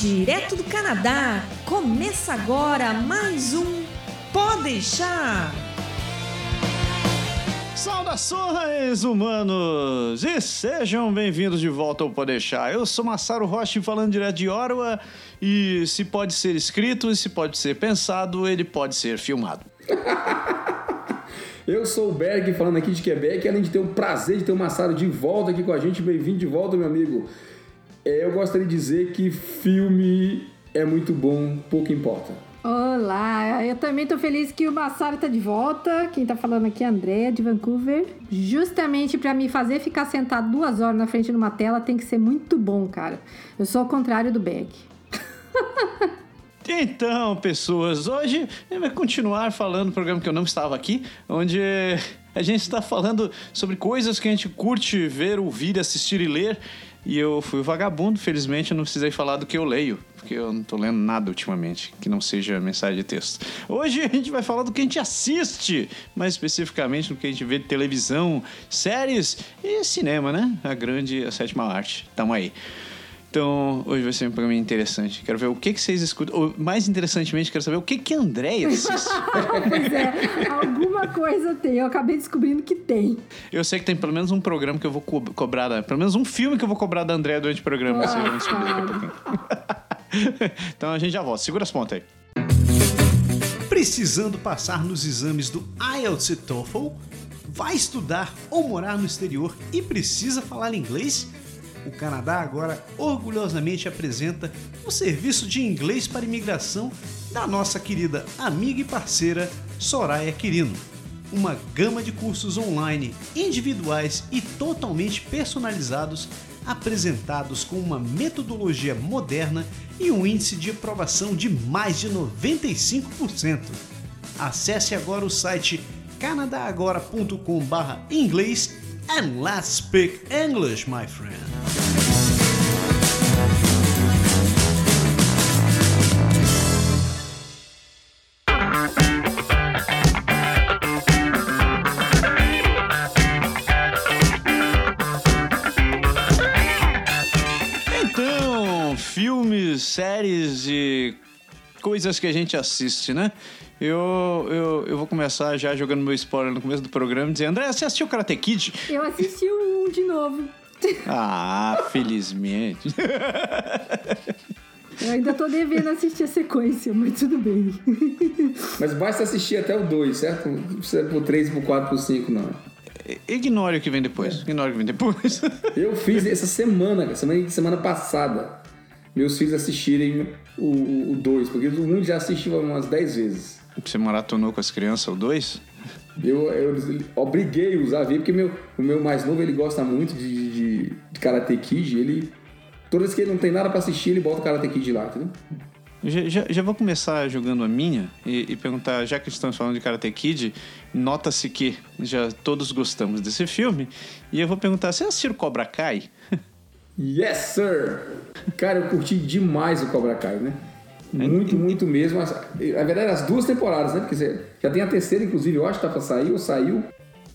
Direto do Canadá, começa agora mais um Pode deixar. Saudações, humanos! E sejam bem-vindos de volta ao Pode deixar. Eu sou Massaro Rocha falando direto de Ottawa e se pode ser escrito e se pode ser pensado, ele pode ser filmado. Eu sou o Berg, falando aqui de Quebec, além de ter o prazer de ter o Massaro de volta aqui com a gente. Bem-vindo de volta, meu amigo. É, eu gostaria de dizer que filme é muito bom, pouco importa. Olá, eu também tô feliz que o Massaro tá de volta. Quem tá falando aqui é a Andréa, de Vancouver. Justamente para me fazer ficar sentado duas horas na frente de uma tela tem que ser muito bom, cara. Eu sou o contrário do Berg. Então, pessoas, hoje vai continuar falando do programa que eu não estava aqui, onde a gente está falando sobre coisas que a gente curte ver, ouvir, assistir e ler. E eu fui vagabundo, felizmente eu não precisei falar do que eu leio, porque eu não tô lendo nada ultimamente, que não seja mensagem de texto. Hoje a gente vai falar do que a gente assiste, mais especificamente do que a gente vê de televisão, séries e cinema, né? A grande, a sétima arte. Tamo aí. Então, hoje vai ser um programa interessante. Quero ver o que, que vocês escutam. Ou, mais interessantemente, quero saber o que, que Andréia assiste. pois é, alguma coisa tem. Eu acabei descobrindo que tem. Eu sei que tem pelo menos um programa que eu vou co cobrar, da, pelo menos um filme que eu vou cobrar da Andréia durante o programa. Vocês vão descobrir daqui a pouquinho. então a gente já volta. Segura as pontas aí. Precisando passar nos exames do IELTS e TOEFL? Vai estudar ou morar no exterior e precisa falar inglês? O Canadá agora orgulhosamente apresenta o serviço de inglês para imigração da nossa querida amiga e parceira Soraya Quirino. Uma gama de cursos online, individuais e totalmente personalizados, apresentados com uma metodologia moderna e um índice de aprovação de mais de 95%. Acesse agora o site canadagora.com/inglês and let's speak English, my friend. Então, filmes, séries e coisas que a gente assiste, né? Eu, eu, eu vou começar já jogando meu spoiler no começo do programa, dizendo: André, você assistiu Karate Kid? Eu assisti o um de novo. Ah, felizmente. Eu ainda tô devendo assistir a sequência, mas tudo bem. Mas basta assistir até o 2, certo? Não precisa pro 3, pro 4, pro 5, não. Ignore o que vem depois. Ignore o que vem depois. Eu fiz essa semana, semana, semana passada, meus filhos assistirem o 2, porque o 1 um já assistiu umas 10 vezes. Você maratonou com as crianças o 2? Eu, eu obriguei a usar, porque meu, o meu mais novo ele gosta muito de, de, de Karate Kid. Ele, toda vez que ele não tem nada para assistir, ele bota o Karate Kid lá, entendeu? Já, já, já, vou começar jogando a minha e, e, perguntar, já que estamos falando de Karate Kid, nota-se que já todos gostamos desse filme. E eu vou perguntar, você assistiu Cobra Kai? Yes, sir! Cara, eu curti demais o Cobra Kai, né? Muito, muito mesmo. Na verdade, as duas temporadas, né? Porque já tem a terceira, inclusive, eu acho que tá pra sair ou saiu.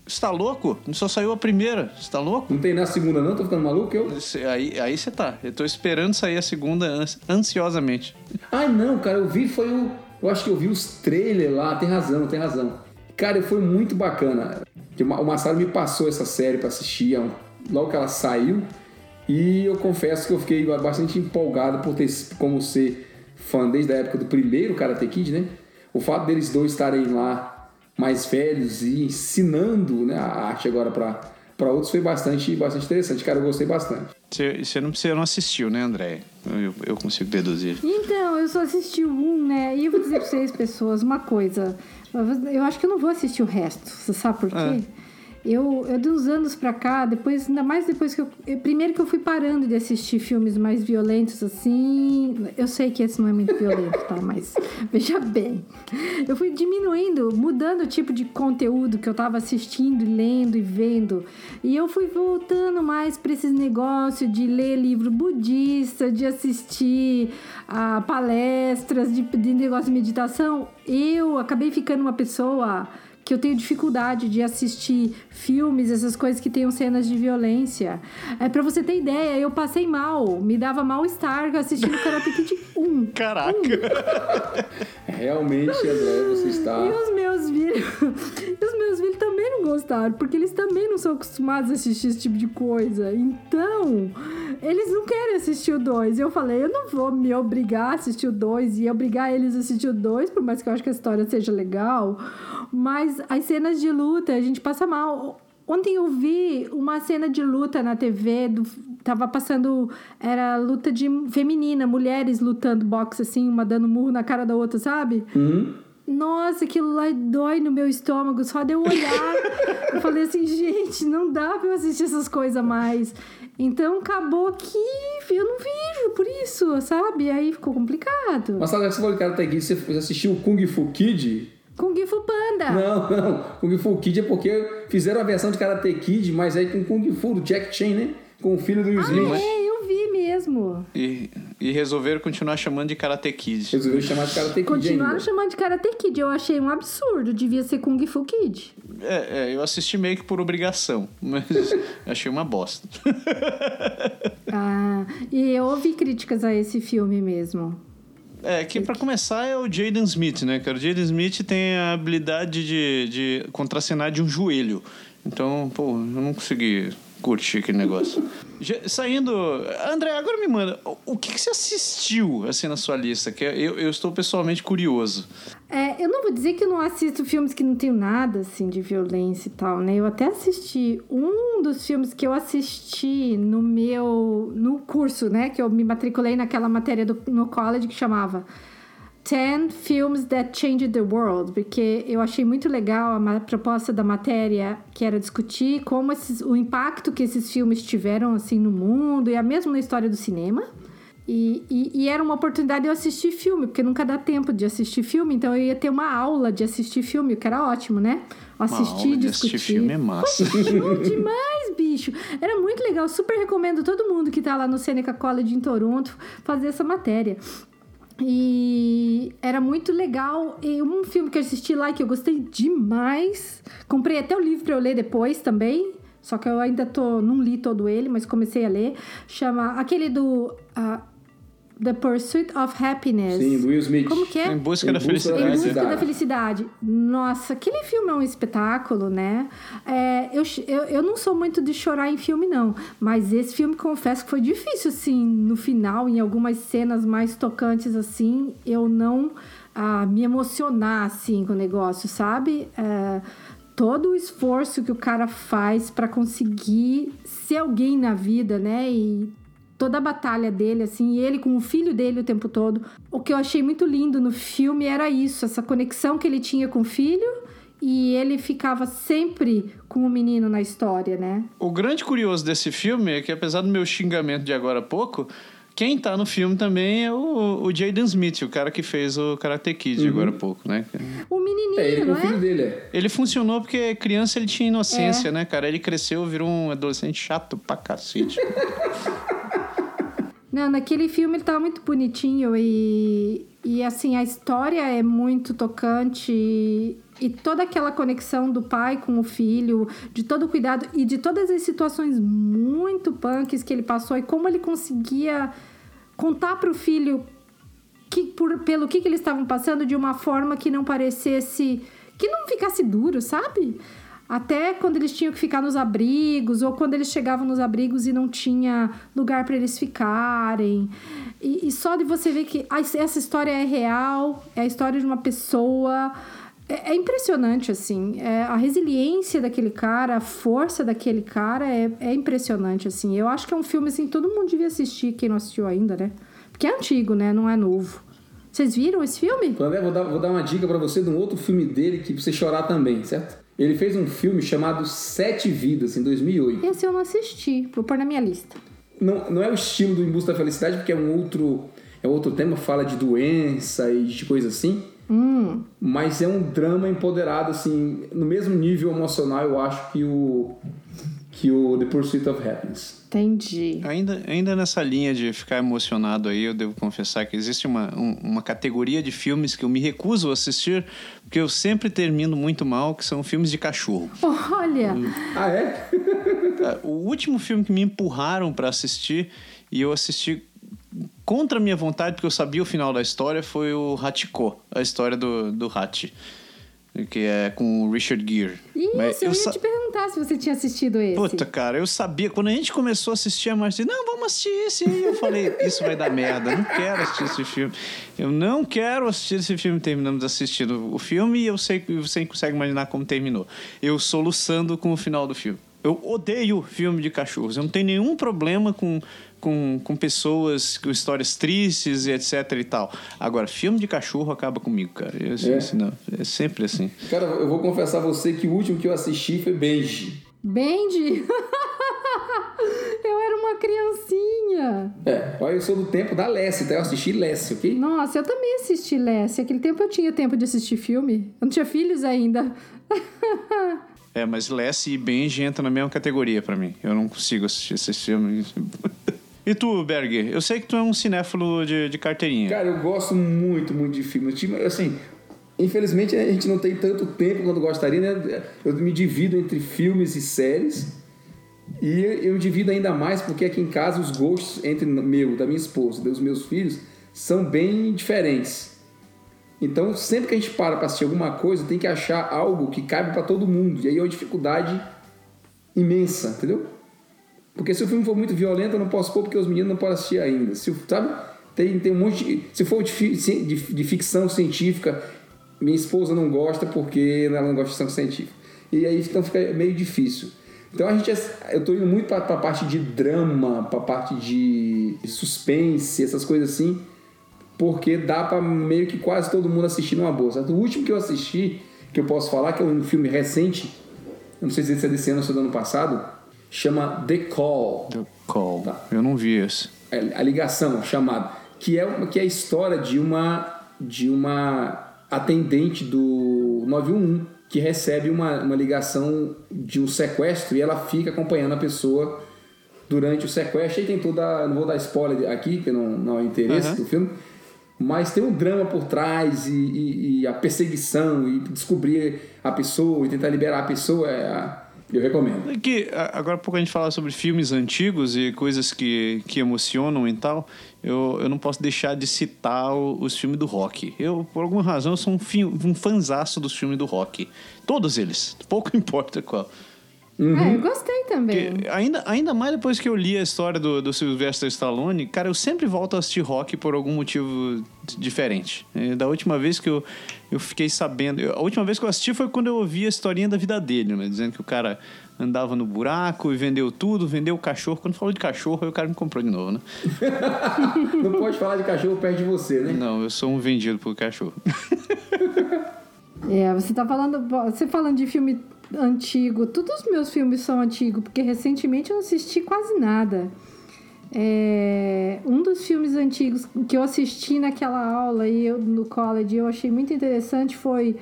Você tá louco? Só saiu a primeira. Você tá louco? Não tem na segunda, não? Tô ficando maluco? Eu? Aí, aí você tá. Eu tô esperando sair a segunda ansiosamente. Ai, não, cara. Eu vi, foi o. Eu acho que eu vi os trailers lá. Tem razão, tem razão. Cara, foi muito bacana. O Massaro me passou essa série pra assistir logo que ela saiu. E eu confesso que eu fiquei bastante empolgado por ter como ser fã desde a época do primeiro Karate Kid, né? O fato deles dois estarem lá mais velhos e ensinando né, a arte agora para para outros foi bastante, bastante interessante. Cara, eu gostei bastante. Você, você, não, você não assistiu, né, André? Eu, eu consigo deduzir. Então, eu só assisti um, né? E eu vou dizer para vocês, pessoas, uma coisa. Eu acho que eu não vou assistir o resto. Você sabe por quê? Ah. Eu, eu de uns anos pra cá, depois, ainda mais depois que eu, eu, Primeiro que eu fui parando de assistir filmes mais violentos, assim. Eu sei que esse não é muito violento, tá? Mas veja bem. Eu fui diminuindo, mudando o tipo de conteúdo que eu tava assistindo, lendo e vendo. E eu fui voltando mais pra esses negócios de ler livro budista, de assistir a palestras, de, de negócio de meditação. Eu acabei ficando uma pessoa que eu tenho dificuldade de assistir filmes, essas coisas que tenham cenas de violência. É para você ter ideia, eu passei mal, me dava mal-estar assistindo Karate Kid 1. Caraca! Realmente, André, você está. E os meus filhos. e os meus filhos também não gostaram, porque eles também não são acostumados a assistir esse tipo de coisa. Então, eles não querem assistir o 2. Eu falei, eu não vou me obrigar a assistir o 2 e obrigar eles a assistir o 2, por mais que eu acho que a história seja legal. Mas as cenas de luta, a gente passa mal. Ontem eu vi uma cena de luta na TV, do, tava passando, era luta de feminina, mulheres lutando boxe assim, uma dando murro na cara da outra, sabe? Uhum. Nossa, aquilo lá dói no meu estômago, só de eu olhar. eu falei assim, gente, não dá pra eu assistir essas coisas mais. Então acabou que eu não vejo por isso, sabe? Aí ficou complicado. Mas sabe, você falou de Karate Kid, você assistiu o Kung Fu Kid? Kung Fu Panda. Não, não. Kung Fu Kid é porque fizeram a versão de Karate Kid, mas aí com Kung Fu, do Jack Chan, né? Com o filho do Will Smith. Ah, é, eu vi mesmo. E, e resolveram continuar chamando de Karate Kid. Resolveu chamar de Karate Kid Continuaram ainda. chamando de Karate Kid. Eu achei um absurdo. Devia ser Kung Fu Kid. É, é, eu assisti meio que por obrigação, mas achei uma bosta. Ah, e eu ouvi críticas a esse filme mesmo. É, que pra começar é o Jaden Smith, né, cara? O Jaden Smith tem a habilidade de, de contracenar de um joelho. Então, pô, eu não consegui curtir aquele negócio. Já- saindo. André, agora me manda, o- o que, que você assistiu assim na sua lista? Que eu, eu estou pessoalmente curioso. É, eu não vou dizer que eu não assisto filmes que não tem nada assim de violência e tal, né? Eu até assisti um dos filmes que eu assisti no meu no curso, né, que eu me matriculei naquela matéria do, no college que chamava 10 Films That Changed the World, porque eu achei muito legal a proposta da matéria, que era discutir como esses, o impacto que esses filmes tiveram assim no mundo e a mesmo na história do cinema. E, e, e era uma oportunidade de eu assistir filme, porque nunca dá tempo de assistir filme, então eu ia ter uma aula de assistir filme, o que era ótimo, né? Uma Assistir, de discutir. assistir filme é massa. Bom demais, bicho. Era muito legal. Super recomendo todo mundo que tá lá no Seneca College em Toronto fazer essa matéria. E era muito legal. E um filme que eu assisti lá que eu gostei demais. Comprei até o livro pra eu ler depois também. Só que eu ainda tô, não li todo ele, mas comecei a ler. Chama aquele do ah, The Pursuit of Happiness. Sim, do Will Smith. Como que é? Em busca Em da busca da Em felicidade. busca Felicidade. da felicidade. Nossa, aquele filme é um espetáculo, né? É, eu, eu, eu não sou muito de chorar em filme, não. Mas esse filme, confesso que foi difícil, assim, no final, em algumas cenas mais tocantes, assim, eu não ah, me emocionar, assim, com o negócio, sabe? É, todo o esforço que o cara faz para conseguir ser alguém na vida, né? E toda a batalha dele, assim, e ele com o filho dele o tempo todo. O que eu achei muito lindo no filme era isso, essa conexão que ele tinha com o filho e ele ficava sempre com o menino na história, né? O grande curioso desse filme é que, apesar do meu xingamento de agora há pouco, quem tá no filme também é o, o Jaden Smith, o cara que fez o Karate Kid agora há pouco, né? O menininho, É, ele com não o filho é? dele, é. Ele funcionou porque criança ele tinha inocência, né, cara? Ele cresceu, virou um adolescente chato pra cacete. Não, naquele filme ele tava muito bonitinho e, e assim, a história é muito tocante e, e toda aquela conexão do pai com o filho, de todo o cuidado e de todas as situações muito punks que ele passou e como ele conseguia contar pro filho que, por, pelo que, que eles estavam passando de uma forma que não parecesse. que não ficasse duro, sabe? Até quando eles tinham que ficar nos abrigos, ou quando eles chegavam nos abrigos e não tinha lugar para eles ficarem. E, e só de você ver que essa história é real, é a história de uma pessoa. É, é impressionante, assim. É, a resiliência daquele cara, a força daquele cara é, é impressionante, assim. Eu acho que é um filme, assim, todo mundo devia assistir, quem não assistiu ainda, né? Porque é antigo, né? Não é novo. Vocês viram esse filme? André, vou dar, vou dar uma dica pra você de um outro filme dele que pra você chorar também, certo? Ele fez um filme chamado Sete Vidas, em 2008. Esse eu não assisti. Vou pôr na minha lista. Não, não é o estilo do Em Busca da Felicidade, porque é um outro, é outro tema, fala de doença e de coisa assim. Hum. Mas é um drama empoderado, assim, no mesmo nível emocional, eu acho que o, que que o The Pursuit of Happiness. Entendi. Ainda, ainda nessa linha de ficar emocionado aí, eu devo confessar que existe uma, um, uma categoria de filmes que eu me recuso a assistir, porque eu sempre termino muito mal, que são filmes de cachorro. Olha, Ah, é? O último filme que me empurraram pra assistir e eu assisti contra a minha vontade, porque eu sabia o final da história, foi o Hachiko, a história do, do Hachi, que é com o Richard Gere. Mas isso, eu ia sa- te perguntar se você tinha assistido esse. Puta, cara, eu sabia. Quando a gente começou a assistir, a Marcia disse, não, vamos assistir esse aí. Eu falei, isso vai dar merda, não quero assistir esse filme. Eu não quero assistir esse filme. Terminamos assistindo o filme e eu sei que você consegue imaginar como terminou. Eu soluçando com o final do filme. Eu odeio filme de cachorros. Eu não tenho nenhum problema com, com, com pessoas com histórias tristes e etc e tal. Agora, filme de cachorro acaba comigo, cara. Eu, É? assim, não, é sempre assim. Cara, eu vou confessar a você que o último que eu assisti foi Benji. Bendy! eu era uma criancinha. É, olha, eu sou do tempo da Lessie, então eu assisti Lessie, ok? Nossa, eu também assisti Lessie. Aquele tempo eu tinha tempo de assistir filme. Eu não tinha filhos ainda. É, mas Lessie e Benji entram na mesma categoria pra mim. Eu não consigo assistir esses filmes. e tu, Berg? Eu sei que tu é um cinéfilo de, de carteirinha. Cara, eu gosto muito, muito de filme. Eu tive- Assim, infelizmente a gente não tem tanto tempo quanto gostaria, né? Eu me divido entre filmes e séries. E eu divido ainda mais porque aqui em casa os gostos entre meu, da minha esposa, dos meus filhos, são bem diferentes. Então, sempre que a gente para para assistir alguma coisa, tem que achar algo que cabe para todo mundo. E aí é uma dificuldade imensa, entendeu? Porque se o filme for muito violento, eu não posso pôr porque os meninos não podem assistir ainda. Se, sabe? Tem, tem um monte de, Se for de, de, de ficção científica, minha esposa não gosta porque ela não gosta de ficção científica. E aí então fica meio difícil. Então a gente, é- eu tô indo muito para a parte de drama, para a parte de suspense, essas coisas assim, porque dá para meio que quase todo mundo assistir numa boa. Certo? O último que eu assisti, que eu posso falar, que é um filme recente, não sei se é desse ano ou se é do ano passado, chama The Call. The Call. Tá. Eu não vi esse. É, a ligação chamada, que é uma, que é a história de uma de uma atendente do 911 que recebe uma, uma ligação de um sequestro e ela fica acompanhando a pessoa durante o sequestro. E tem toda, não vou dar spoiler aqui, porque não, não é interesse Aham. do filme, mas tem um drama por trás e, e- e a perseguição e descobrir a pessoa e tentar liberar a pessoa. É, eu recomendo. É que agora pouco a gente fala sobre filmes antigos e coisas que, que emocionam e tal. Eu, eu não posso deixar de citar os filmes do rock. Eu, por alguma razão, sou um, fi, um fanzaço dos filmes do rock. Todos eles. Pouco importa qual. É, eu gostei também. Porque ainda, ainda mais depois que eu li a história do, do Sylvester Stallone, cara, eu sempre volto a assistir rock por algum motivo diferente. Da última vez que eu, eu fiquei sabendo. eu- a última vez que eu assisti foi quando eu ouvi a historinha da vida dele, né? Dizendo que o cara andava no buraco e vendeu tudo, vendeu o cachorro. Quando falou de cachorro, aí o cara me comprou de novo, né? Não pode falar de cachorro perto de você, né? Não, eu sou um vendido por cachorro. É, você tá falando. Você falando de filme antigo, todos os meus filmes são antigos, porque recentemente eu não assisti quase nada. É, um dos filmes antigos que eu assisti naquela aula e eu, no college eu achei muito interessante foi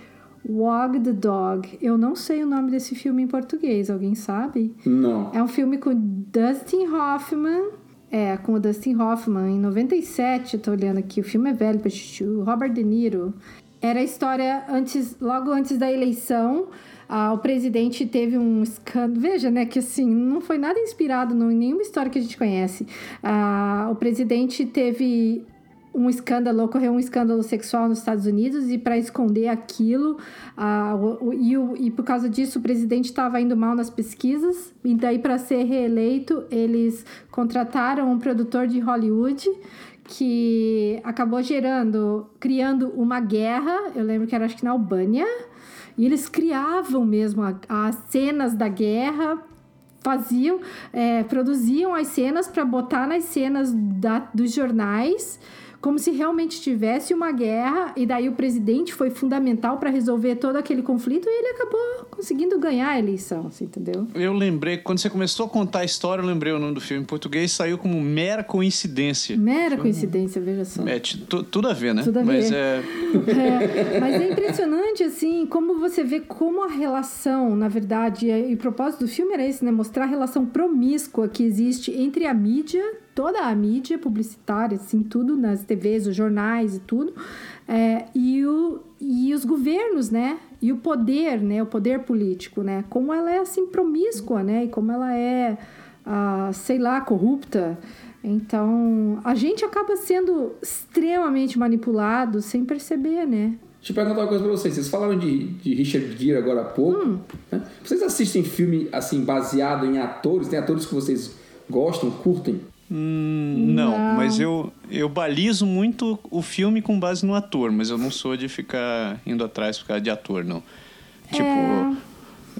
Wag the Dog. Eu não sei o nome desse filme em português, alguém sabe? Não. É um filme com Dustin Hoffman. É, com o Dustin Hoffman em 97, eu tô olhando aqui, o filme é velho pra Robert De Niro. Era a história antes, logo antes da eleição, ah, o presidente teve um escândalo. Veja, né, que assim, não foi nada inspirado em nenhuma história que a gente conhece. Ah, o presidente teve um escândalo, ocorreu um escândalo sexual nos Estados Unidos e para esconder aquilo, ah, o- o- e, o- e por causa disso o presidente estava indo mal nas pesquisas, e daí para ser reeleito eles contrataram um produtor de Hollywood que acabou gerando, criando uma guerra, eu lembro que era acho que na Albânia, e eles criavam mesmo as cenas da guerra faziam, é, produziam as cenas para botar nas cenas da- dos jornais, como se realmente tivesse uma guerra, e daí o presidente foi fundamental para resolver todo aquele conflito e ele acabou conseguindo ganhar a eleição, assim, entendeu? Eu lembrei, quando você começou a contar a história, eu lembrei o nome do filme em português, saiu como Mera Coincidência. Mera coincidência, veja só. É, tudo a ver, né? Tudo a Mas ver. é. É, mas é impressionante impressionante, assim, como você vê como a relação, na verdade, e o propósito do filme era esse, né? Mostrar a relação promíscua que existe entre a mídia, toda a mídia publicitária, assim, tudo nas TVs, os jornais e tudo, é, e, o, e os governos, né? E o poder, né? O poder político, né? Como ela é, assim, promíscua, né? E como ela é, ah, sei lá, corrupta. Então, a gente acaba sendo extremamente manipulado sem perceber, né? Deixa eu perguntar uma coisa pra vocês. Vocês falaram de, de Richard Gere agora há pouco. Hum. Né? Vocês assistem filme assim baseado em atores? Tem atores que vocês gostam, curtem? Hum, não, Não. mas eu, eu balizo muito o filme com base no ator, mas eu não sou de ficar indo atrás por causa de ator, não. Tipo, É.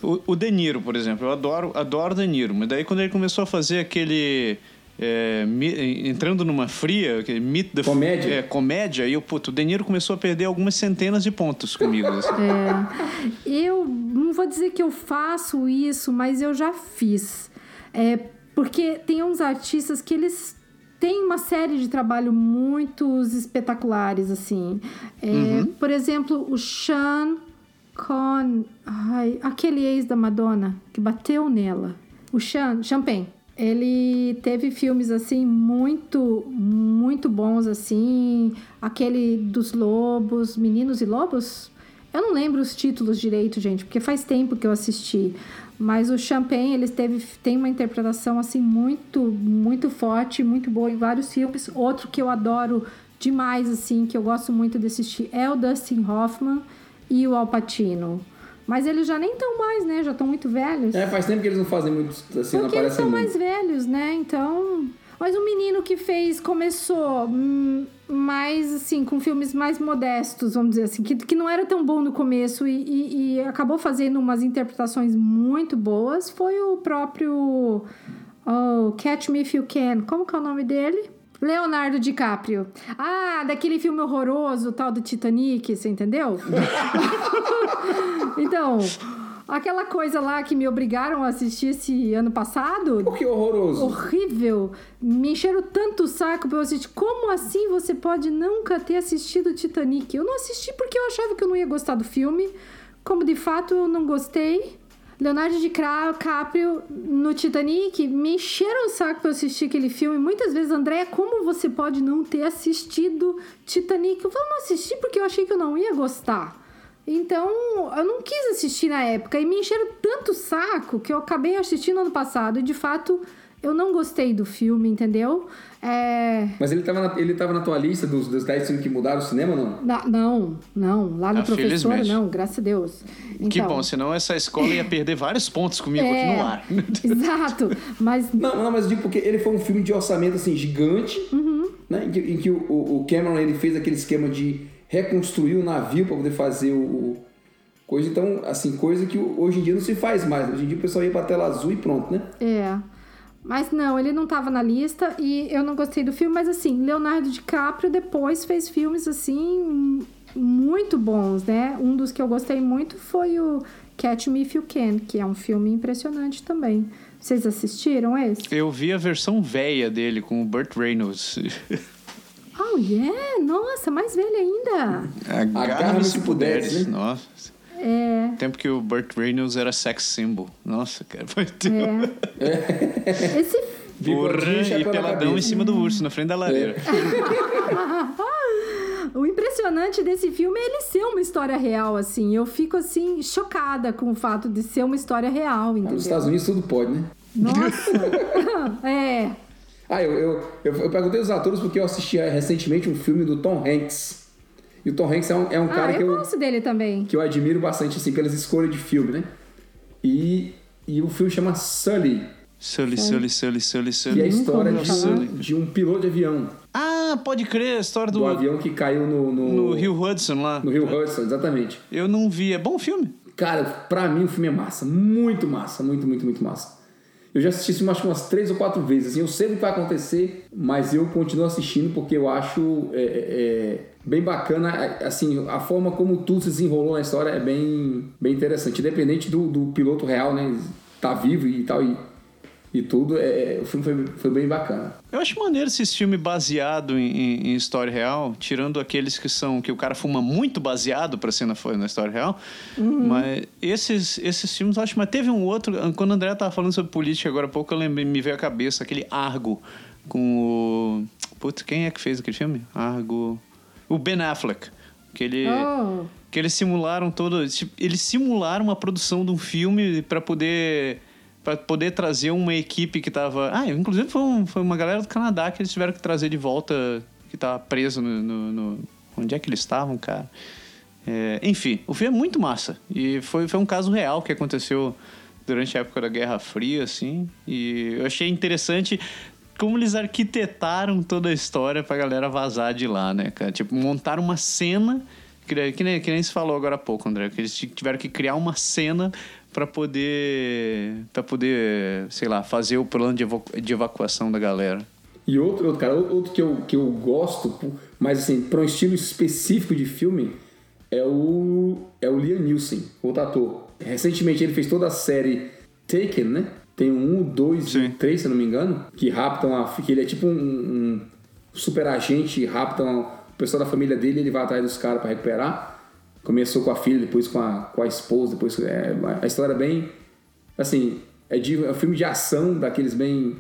o, o De Niro, por exemplo, eu adoro, adoro De Niro, mas daí quando ele começou a fazer aquele. é, mi- entrando numa fria, aquele Meet the Comédia? É, comédia, e eu, puto, o De Niro começou a perder algumas centenas de pontos comigo. assim. É, eu não vou dizer que eu faço isso, mas eu já fiz. É, porque tem uns artistas que eles têm uma série de trabalho muitos espetaculares, assim. É, Por exemplo, o Sean Con... Ai, aquele ex da Madonna que bateu nela. O Sean... Champagne. Ele teve filmes assim muito, muito bons assim, aquele dos lobos, Meninos e Lobos. Eu não lembro os títulos direito, gente, porque faz tempo que eu assisti. Mas o Champagne, ele teve, tem uma interpretação assim muito, muito forte, muito boa em vários filmes. Outro que eu adoro demais assim, que eu gosto muito de assistir é o Dustin Hoffman e o Al Pacino. Mas eles já nem estão mais, né? Já estão muito velhos. É, faz tempo que eles não fazem muito assim, não Porque eles aparecem são muito. mais velhos, né? Então. Mas o menino que fez começou hum, mais assim, com filmes mais modestos, vamos dizer assim, que, que não era tão bom no começo e, e- e acabou fazendo umas interpretações muito boas, foi o próprio oh, Catch Me If You Can. Como que é o nome dele? Leonardo DiCaprio. Ah, daquele filme horroroso, tal do Titanic, você entendeu? então, aquela coisa lá que me obrigaram a assistir esse ano passado, Por que horroroso? horrível, me encheram tanto o saco pra eu assistir. Como assim você pode nunca ter assistido Titanic? Eu não assisti porque eu achava que eu não ia gostar do filme, como de fato eu não gostei. Leonardo DiCaprio no Titanic me encheram o saco pra eu assistir aquele filme. Muitas vezes, Andréia, como você pode não ter assistido Titanic? Eu falo, não assisti porque eu achei que eu não ia gostar. Então, eu não quis assistir na época e me encheram tanto o saco que eu acabei assistindo ano passado e de fato eu não gostei do filme, entendeu? É... Mas ele tava, na, ele tava na tua lista dos, dos 10 filmes que mudaram o cinema, não? na- Não, não, lá no Ah, professor, não, graças a Deus. Então, Que bom, senão essa escola ia perder vários pontos comigo aqui é, no ar. Exato, mas Não, não, mas digo porque ele foi um filme de orçamento assim gigante, Uhum. né? Em que, em que o, o- o Cameron ele fez aquele esquema de reconstruir o navio para poder fazer o, o coisa. Então, assim, coisa que hoje em dia não se faz mais. Hoje em dia o pessoal ia pra tela azul e pronto, né? É. Mas não, ele não tava na lista e eu não gostei do filme, mas assim, Leonardo DiCaprio depois fez filmes assim muito bons, né? Um dos que eu gostei muito foi o Catch Me If You Can, que é um filme impressionante também. Vocês assistiram esse? Eu vi a versão velha dele com o Burt Reynolds. Yeah! Nossa, mais velho ainda! Agarra-me se puderes. puderes, né? Nossa. É, Tempo que o Burt Reynolds era sex symbol. Nossa, cara. Foi é. Esse Porra, e peladão em cima do urso, na frente da lareira. O impressionante desse filme é ele ser uma história real, assim. Eu fico, assim, chocada com o fato de ser uma história real, entendeu? Nos Estados Unidos tudo pode, né? Nossa! é. Ah, eu, eu, eu, eu perguntei aos atores porque eu assisti eh, recentemente um filme do Tom Hanks. E o Tom Hanks é um, é um Ah, cara que eu eu, gosto dele também. que eu admiro bastante, assim, pelas escolhas de filme, né? E, e o filme chama Sully, Sully, Sully, Sully, Sully, que é a Sully. história de um, de um piloto de avião. Ah, pode crer, a história do, Do avião que caiu no, no, no Rio Hudson lá. no Rio Hudson, exatamente. Eu não vi. É bom filme? Cara, pra mim o filme é massa. Muito massa. Muito, muito, muito massa. Eu já assisti filme acho umas três ou quatro vezes. Assim, eu sei o que vai acontecer, mas eu continuo assistindo porque eu acho é, é, é, bem bacana. Assim, a forma como tudo se desenrolou na história é bem, bem interessante. Independente do, do piloto real, né? Tá vivo e tal. E, e tudo. É, o filme foi, foi bem bacana. Eu acho maneiro esses filmes baseado em, em, história real, tirando aqueles que são que o cara fuma muito baseado pra cena foi na história real. Uhum. Mas esses, esses filmes eu acho. Mas teve um outro. Quando o André tava falando sobre política agora há pouco, eu lembrei, me veio à cabeça aquele Argo com o. Putz, quem é que fez aquele filme? Argo. O Ben Affleck. Que ele. Oh. Que eles simularam todo. Tipo, eles simularam a produção de um filme para poder para poder trazer uma equipe que tava. Ah, inclusive foi, um, foi, uma galera do Canadá que eles tiveram que trazer de volta, que tava preso no. no, no... onde é que eles estavam, cara? É, enfim, o filme é muito massa. E foi, foi um caso real que aconteceu durante a época da Guerra Fria, assim. E eu achei interessante como eles arquitetaram toda a história pra galera vazar de lá, né, cara? Tipo, montaram uma cena. Que nem, que nem se falou agora há pouco, André, que eles tiveram que criar uma cena para poder para poder, sei lá, fazer o plano de, evacu de evacuação da galera. E outro, outro cara, outro que eu, que eu gosto, mas assim, para um estilo específico de filme, é o é o Liam Neeson, o ator. Recentemente ele fez toda a série Taken, né? Tem um, dois e três, se não me engano, que raptam a. que ele é tipo um, um super agente, raptam o pessoal da família dele ele vai atrás dos caras para recuperar. Começou com a filha, depois com a, com a esposa, depois. É, a história é bem. Assim, é, de, é um filme de ação, daqueles bem,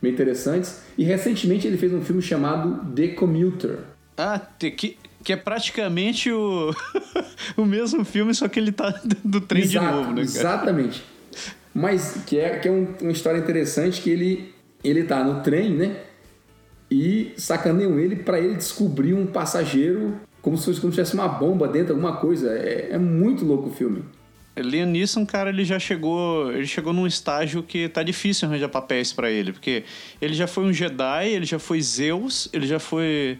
bem interessantes. E recentemente ele fez um filme chamado The Commuter. Ah, que, que é praticamente o, o mesmo filme, só que ele tá do trem Exato, de novo, né, cara? Exatamente. Mas que é, que é um, uma história interessante que ele, ele tá no trem, né? E sacaneiam ele para ele descobrir um passageiro como se fosse tivesse uma bomba dentro, alguma coisa. É, é muito louco o filme. Liam Neeson, cara, ele já chegou, ele chegou num estágio que tá difícil arranjar papéis para ele, porque ele já foi um Jedi, ele já foi Zeus, ele já foi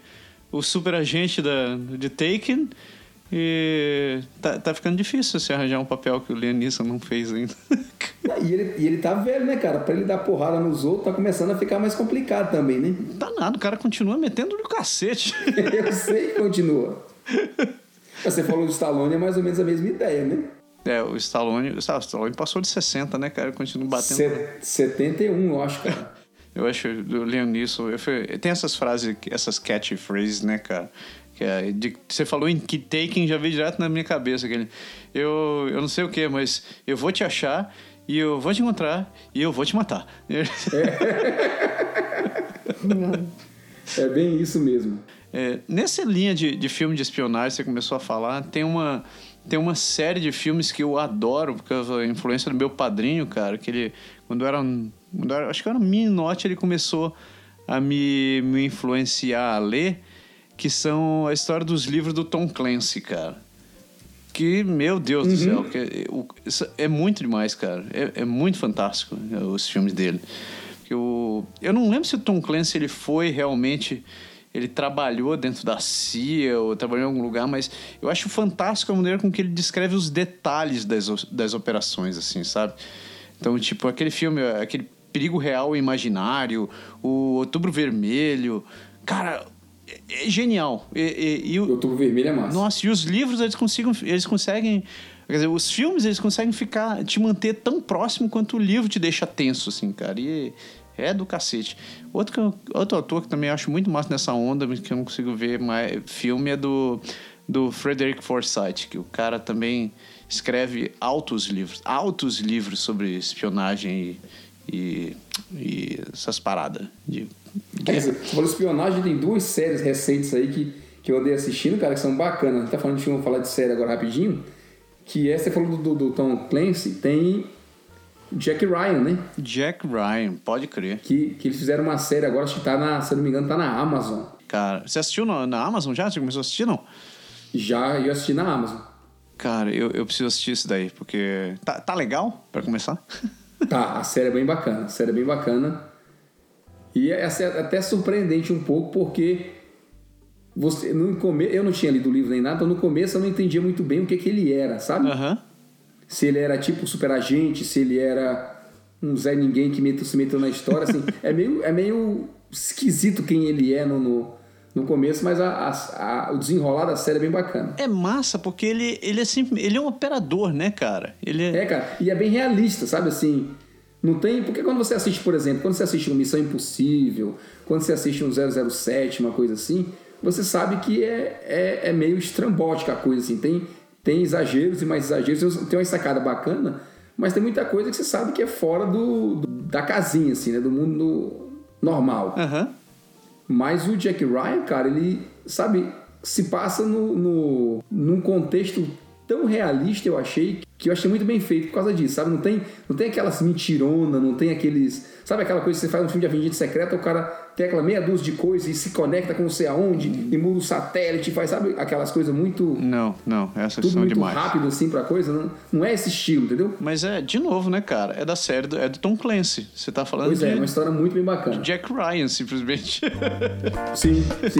o super agente da, de Taken, e tá, tá ficando difícil se arranjar um papel que o Liam Neeson não fez ainda. E ele, e ele tá velho, né, cara? Pra ele dar porrada nos outros, tá começando a ficar mais complicado também, né? Tá nada, o cara continua metendo no cacete. Eu sei que continua. Você falou do Stallone, é mais ou menos a mesma ideia, né? É, o Stallone, o Stallone passou de 60, né, cara? Continua batendo. Set, 71, eu acho, cara. eu acho, o eu, tem essas frases, essas catchphrases, né, cara? Que é, de, você falou em que taking já veio direto na minha cabeça. Aquele, eu, eu não sei o que, mas eu vou te achar e eu vou te encontrar e eu vou te matar. É, é bem isso mesmo. É, nessa linha de, de filme de espionagem que você começou a falar, tem uma, tem uma série de filmes que eu adoro, por causa da influência do meu padrinho, cara, que ele, quando era, quando era acho que era meninote, ele começou a me, me influenciar a ler, que são a história dos livros do Tom Clancy, cara que, meu Deus uhum. do céu, que, é, é muito demais, cara. É, é, muito fantástico né, os filmes dele. O, eu não lembro se o Tom Clancy ele foi realmente. Ele trabalhou dentro da CIA ou trabalhou em algum lugar, mas eu acho fantástico a maneira com que ele descreve os detalhes das, das operações, assim, sabe? Então, tipo, aquele filme, aquele Perigo Real e Imaginário, o Outubro Vermelho. Cara, é, é genial. E, e, e o Outubro Vermelho é massa. Nossa, e os livros eles, consigam, eles conseguem. Quer dizer, os filmes eles conseguem ficar. te manter tão próximo quanto o livro te deixa tenso, assim, cara. E é do cacete. Outro, eu, outro autor que também acho muito massa nessa onda, que eu não consigo ver mais filme, é do, do Frederick Forsyth, que o cara também escreve altos livros, altos livros sobre espionagem e, e, e essas paradas de é, você falou espionagem, tem duas séries recentes aí que, que eu andei assistindo, cara, que são bacanas. A gente tá falando de filme, vou falar de série agora rapidinho. Que é, você falou do, do Tom Clancy, tem Jack Ryan, né? Jack Ryan, pode crer. Que, que eles fizeram uma série agora, acho que tá na, se eu não me engano, tá na Amazon. Cara, você assistiu na, na Amazon já? Você começou a assistir, não? Já, eu assisti na Amazon. Cara, eu, eu preciso assistir isso daí, porque. Tá, tá legal para começar? tá, a série é bem bacana. A série é bem bacana. E é, é até surpreendente um pouco, porque você, no come, eu não tinha lido o livro nem nada, então no começo eu não entendia muito bem o que, que ele era, sabe? Uhum. Se ele era tipo super agente, se ele era um Zé Ninguém que meteu, se meteu na história, assim, é, meio, é meio esquisito quem ele é no, no, no começo, mas a, a, a, o desenrolar da série é bem bacana. É massa, porque ele, ele, é, sempre, ele é um operador, né, cara? Ele é... é, cara, e é bem realista, sabe assim Não tem. Porque quando você assiste, por exemplo, quando você assiste um Missão Impossível, quando você assiste um 007, uma coisa assim, você sabe que é, é, é meio estrambótica a coisa, assim. Tem, tem exageros e mais exageros. Tem uma sacada bacana, mas tem muita coisa que você sabe que é fora do, do da casinha, assim, né? Do mundo normal. Aham. Mas o Jack Ryan, cara, ele, sabe, se passa no, no, num contexto tão realista, eu achei, que eu achei muito bem feito por causa disso, sabe? Não tem, não tem aquelas mentironas, não tem aqueles. Sabe aquela coisa que você faz um filme de avenida secreta, o cara aquela meia dúzia de coisas e se conecta com não sei aonde, e muda o satélite, faz, sabe, aquelas coisas muito. Não, não, essas Tudo são muito demais. rápido assim pra coisa, não, não é esse estilo, entendeu? Mas é, de novo, né, cara? É da série, do, é do Tom Clancy. Você tá falando Pois de é, é uma história muito bem bacana. Jack Ryan, simplesmente. Sim, sim.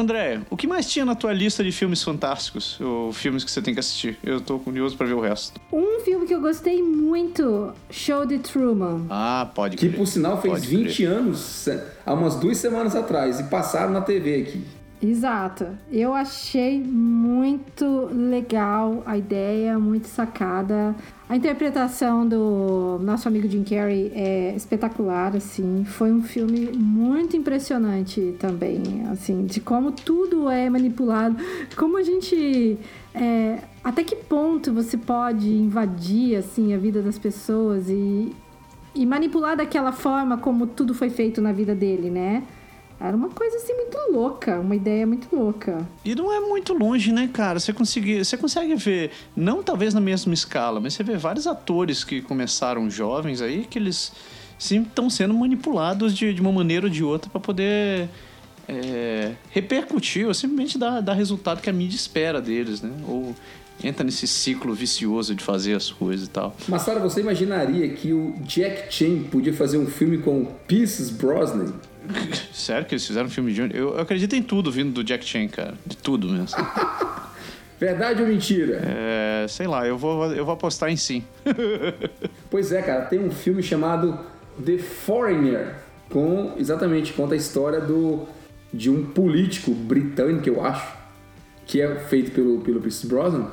André, o que mais tinha na tua lista de filmes fantásticos? Ou filmes que você tem que assistir? Eu tô curioso pra ver o resto. Um filme que eu gostei muito, Show de Truman. Ah, pode Que crer. por sinal fez Pode 20 crer. anos, há umas duas semanas atrás, e passaram na TV aqui. Exato. Eu achei muito legal a ideia, muito sacada. A interpretação do nosso amigo Jim Carrey é espetacular, assim. Foi um filme muito impressionante também, assim, de como tudo é manipulado, como a gente é, até que ponto você pode invadir assim a vida das pessoas e e manipular daquela forma como tudo foi feito na vida dele, né? Era uma coisa assim muito louca, uma ideia muito louca. E não é muito longe, né, cara? Você, consegue, você consegue ver, não talvez na mesma escala, mas você vê vários atores que começaram jovens aí que eles estão sendo manipulados de, de uma maneira ou de outra para poder é, repercutir ou simplesmente dar, dar resultado que a mídia espera deles, né? Ou entra nesse ciclo vicioso de fazer as coisas e tal. Mas, Sara, você imaginaria que o Jack Chan podia fazer um filme com Pierce Brosnan? Sério que eles fizeram um filme de? Eu, eu acredito em tudo vindo do Jack Chan, cara. De tudo mesmo. Verdade ou mentira? É, sei lá, eu vou, eu vou apostar em sim. Pois é, cara, tem um filme chamado The Foreigner, com exatamente conta a história do de um político britânico, eu acho, que é feito pelo pelo Pierce Brosnan,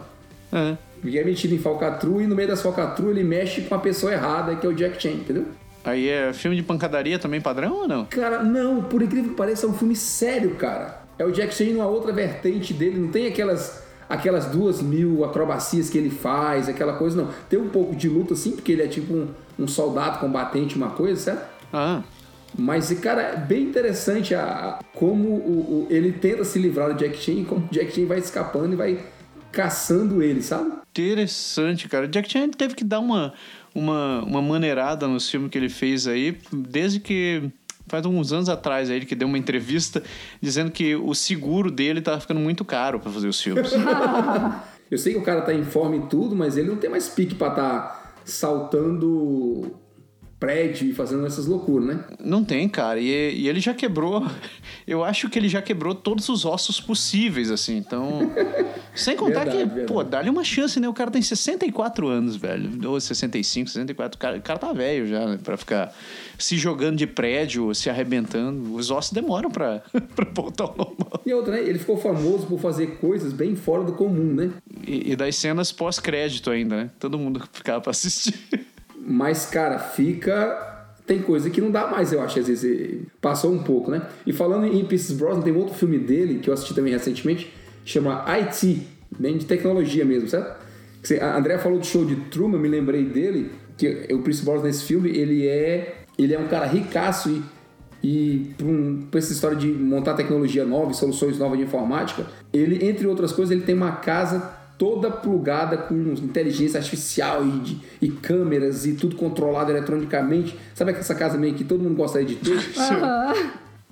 É. que é metido em falcatrua e no meio das falcatruas ele mexe com a pessoa errada, que é o Jack Chan, entendeu? Aí é filme de pancadaria também padrão ou não? Cara, não, por incrível que pareça, é um filme sério, cara. É o Jack Chan numa outra vertente dele, não tem aquelas aquelas duas mil acrobacias que ele faz, aquela coisa, não. Tem um pouco de luta, sim, porque ele é tipo um, um soldado combatente, uma coisa, certo? Ah, Mas, cara, é bem interessante a, a- como o, o- ele tenta se livrar do Jack Chan e como o Jack Chan vai escapando e vai caçando ele, sabe? interessante, cara. O Jack Chan teve que dar uma, uma, uma maneirada nos filmes que ele fez aí, desde que faz uns anos atrás aí, ele que deu uma entrevista dizendo que o seguro dele tava ficando muito caro pra fazer os filmes. Eu sei que o cara tá em forma e tudo, mas ele não tem mais pique pra tá saltando prédio e fazendo essas loucuras, né? Não tem, cara. E, e ele já quebrou. Eu acho que ele já quebrou todos os ossos possíveis, assim. Então. Sem contar Verdade, que, verdade. pô, dá-lhe uma chance, né? O cara tem 64 anos, velho. Ou 65, 64. O cara, o cara tá velho já, né? Pra ficar se jogando de prédio, se arrebentando. Os ossos demoram pra, pra voltar ao normal. E outra, né? Ele ficou famoso por fazer coisas bem fora do comum, né? E, e das cenas pós-crédito ainda, né? Todo mundo ficava pra assistir. Mas, cara, fica. Tem coisa que não dá mais, eu acho. Às vezes passou um pouco, né? E falando em Pierce Brosnan, tem outro filme dele que eu assisti também recentemente, chama IT, bem de tecnologia mesmo, certo? A Andrea falou do show de Truman, me lembrei dele, que o Pierce Brosnan nesse filme, ele é, ele é um cara ricaço e e para um, essa história de montar tecnologia nova soluções novas de informática, ele, entre outras coisas, ele tem uma casa toda plugada com inteligência artificial e, de, e câmeras e tudo controlado eletronicamente. Sabe essa casa meio que todo mundo gostaria de ter? Aham.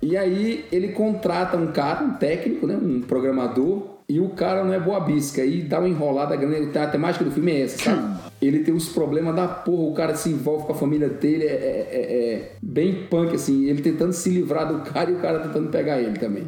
E aí ele contrata um cara, um técnico, né, um programador, e o cara não é boa bisca. Aí dá uma enrolada grande. A temática do filme é essa, sabe? Ele tem os problemas da porra, o cara se envolve com a família dele, é, é- é- é bem punk, assim. Ele tentando se livrar do cara e o cara tentando pegar ele também.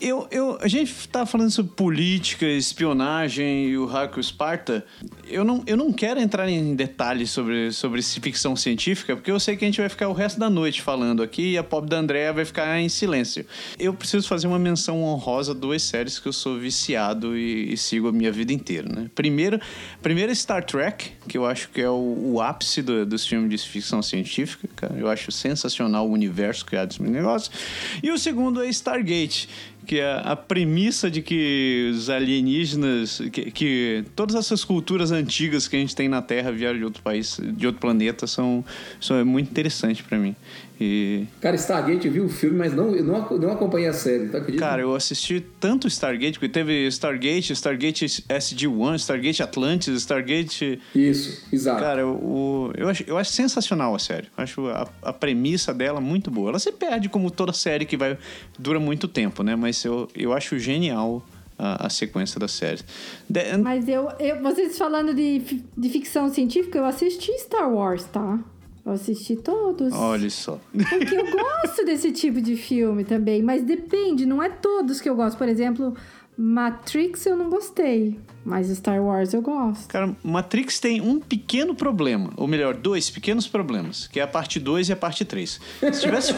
Eu, eu, a gente tá falando sobre política, espionagem e o Hack Sparta. Eu não, eu não quero entrar em detalhes sobre, sobre ficção científica, porque eu sei que a gente vai ficar o resto da noite falando aqui e a pobre da Andrea vai ficar em silêncio. Eu preciso fazer uma menção honrosa a duas séries que eu sou viciado e, e sigo a minha vida inteira, né? Primeiro, primeiro Star Trek, que eu acho que é o, o ápice do- dos filmes de ficção científica, cara. Eu acho sensacional o universo criado nesse negócio. E o segundo é Stargate, que é a premissa de que os alienígenas, que, que todas essas culturas antigas que a gente tem na Terra vieram de outro país, de outro planeta, são, são é muito interessante pra mim. E, Cara, Stargate, eu vi o filme, mas não, eu não, não acompanhei a série, tá cara, eu assisti tanto Stargate, porque teve Stargate, Stargate SG-1, Stargate Atlantis, Stargate... Isso, exato. Cara, o, eu, acho, eu acho sensacional a série. Eu acho a, a premissa dela muito boa. Ela se perde como toda série que vai dura muito tempo, né? Mas eu, eu acho genial a, a sequência da série. De- Mas eu, eu, vocês falando de, de ficção científica, eu assisti Star Wars, tá? Eu assisti todos. olha só. Porque eu gosto desse tipo de filme também, mas depende, não é todos que eu gosto. Por exemplo, Matrix eu não gostei, mas Star Wars eu gosto. Cara, Matrix tem um pequeno problema, ou melhor, dois pequenos problemas, que é a parte 2 e a parte 3. Se tivesse,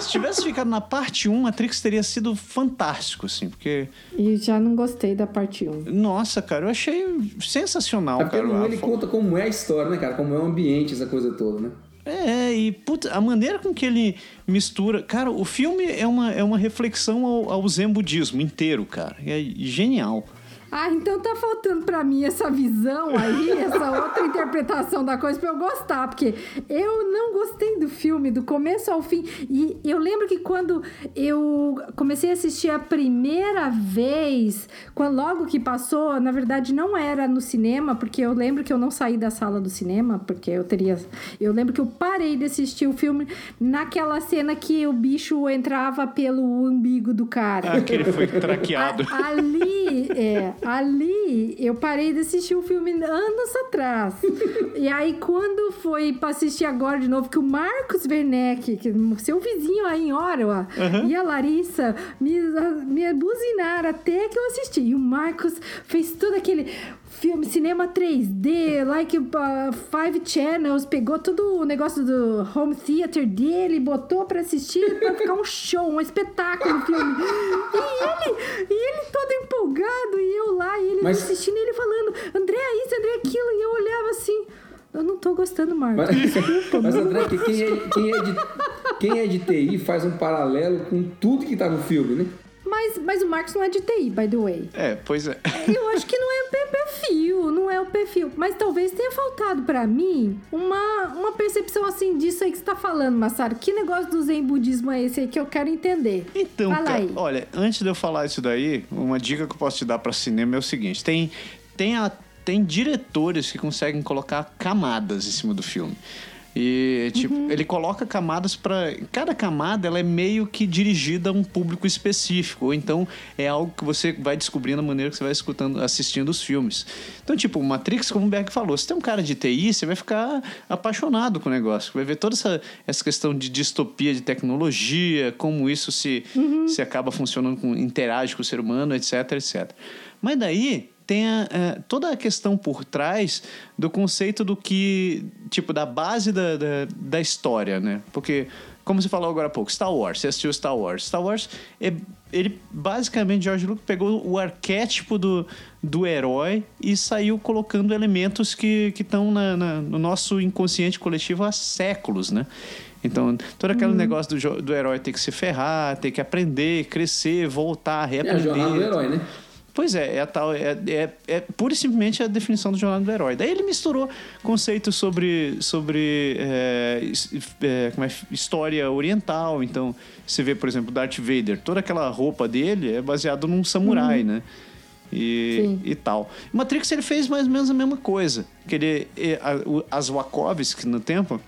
se tivesse ficado na parte 1, Matrix teria sido fantástico, assim, porque, E já não gostei da parte 1. nossa, cara, eu achei sensacional, É cara. ele conta como é a história, né, cara? Como é o ambiente, essa coisa toda, né? É, e puta, a maneira com que ele mistura. Cara, o filme é uma, é uma reflexão ao, ao zen budismo inteiro, cara. É genial. Ah, então tá faltando pra mim essa visão aí, essa outra interpretação da coisa pra eu gostar, porque eu não gostei do filme do começo ao fim. E eu lembro que quando eu comecei a assistir a primeira vez, quando logo que passou, na verdade não era no cinema, porque eu lembro que eu não saí da sala do cinema, porque eu teria, eu lembro que eu parei de assistir o filme naquela cena que o bicho entrava pelo umbigo do cara. Ah, que ele foi traqueado. A- ali, é, ali eu parei de assistir o filme anos atrás. e aí, quando foi pra assistir agora de novo, que o Marcos Werneck, que seu vizinho aí em Ottawa, e a Larissa me, me buzinaram até que eu assisti. E o Marcos fez todo aquele filme, cinema 3D, like uh, Five Channels, pegou todo o negócio do home theater dele, botou pra assistir, pra ficar um show, um espetáculo o filme. E ele, e ele todo empolgado, e eu lá, e ele Mas- assistindo, e ele falando, André isso, André aquilo, e eu olhava assim, eu não tô gostando, Marcos. Mas, Desculpa, mas André, que quem é, quem, é de, quem é de TI faz um paralelo com tudo que tá no filme, né? Mas, mas o Marcos não é de TI, by the way. É, pois é. Eu acho que não é o pe- perfil, não é o perfil. Mas talvez tenha faltado pra mim uma, uma percepção assim disso aí que você tá falando, Massaro. Que negócio do Zen budismo é esse aí que eu quero entender? Então, Fala cara, aí. olha, antes de eu falar isso daí, uma dica que eu posso te dar pra cinema é o seguinte: tem, tem, a, tem diretores que conseguem colocar camadas em cima do filme. E, tipo, Uhum. ele coloca camadas pra. Cada camada ela é meio que dirigida a um público específico. Ou então é algo que você vai descobrindo a maneira que você vai escutando, assistindo os filmes. Então, tipo, o Matrix, como o Berg falou, se tem um cara de TI, você vai ficar apaixonado com o negócio. Vai ver toda essa, essa questão de distopia de tecnologia, como isso se, se acaba funcionando, com, interage com o ser humano, etc, etc. Mas daí tem a, é, toda a questão por trás do conceito do que, tipo, da base da, da, da história, né? Porque, como você falou agora há pouco, Star Wars, você assistiu Star Wars. Star Wars, é, ele basicamente, George Lucas pegou o arquétipo do, do herói e saiu colocando elementos que estão no nosso inconsciente coletivo há séculos, né? Então, todo aquele negócio do, do herói ter que se ferrar, ter que aprender, crescer, voltar, É a reaprender. jornada do herói, né? Pois é, é a tal, é, é, é pura e simplesmente a definição do jornada do herói. Daí ele misturou conceitos sobre, sobre é, é, como é, história oriental. Então, você vê, por exemplo, Darth Vader, toda aquela roupa dele é baseado num samurai, uhum. né? E, e tal. Matrix ele fez mais ou menos a mesma coisa. Que ele, as Wachowski no tempo,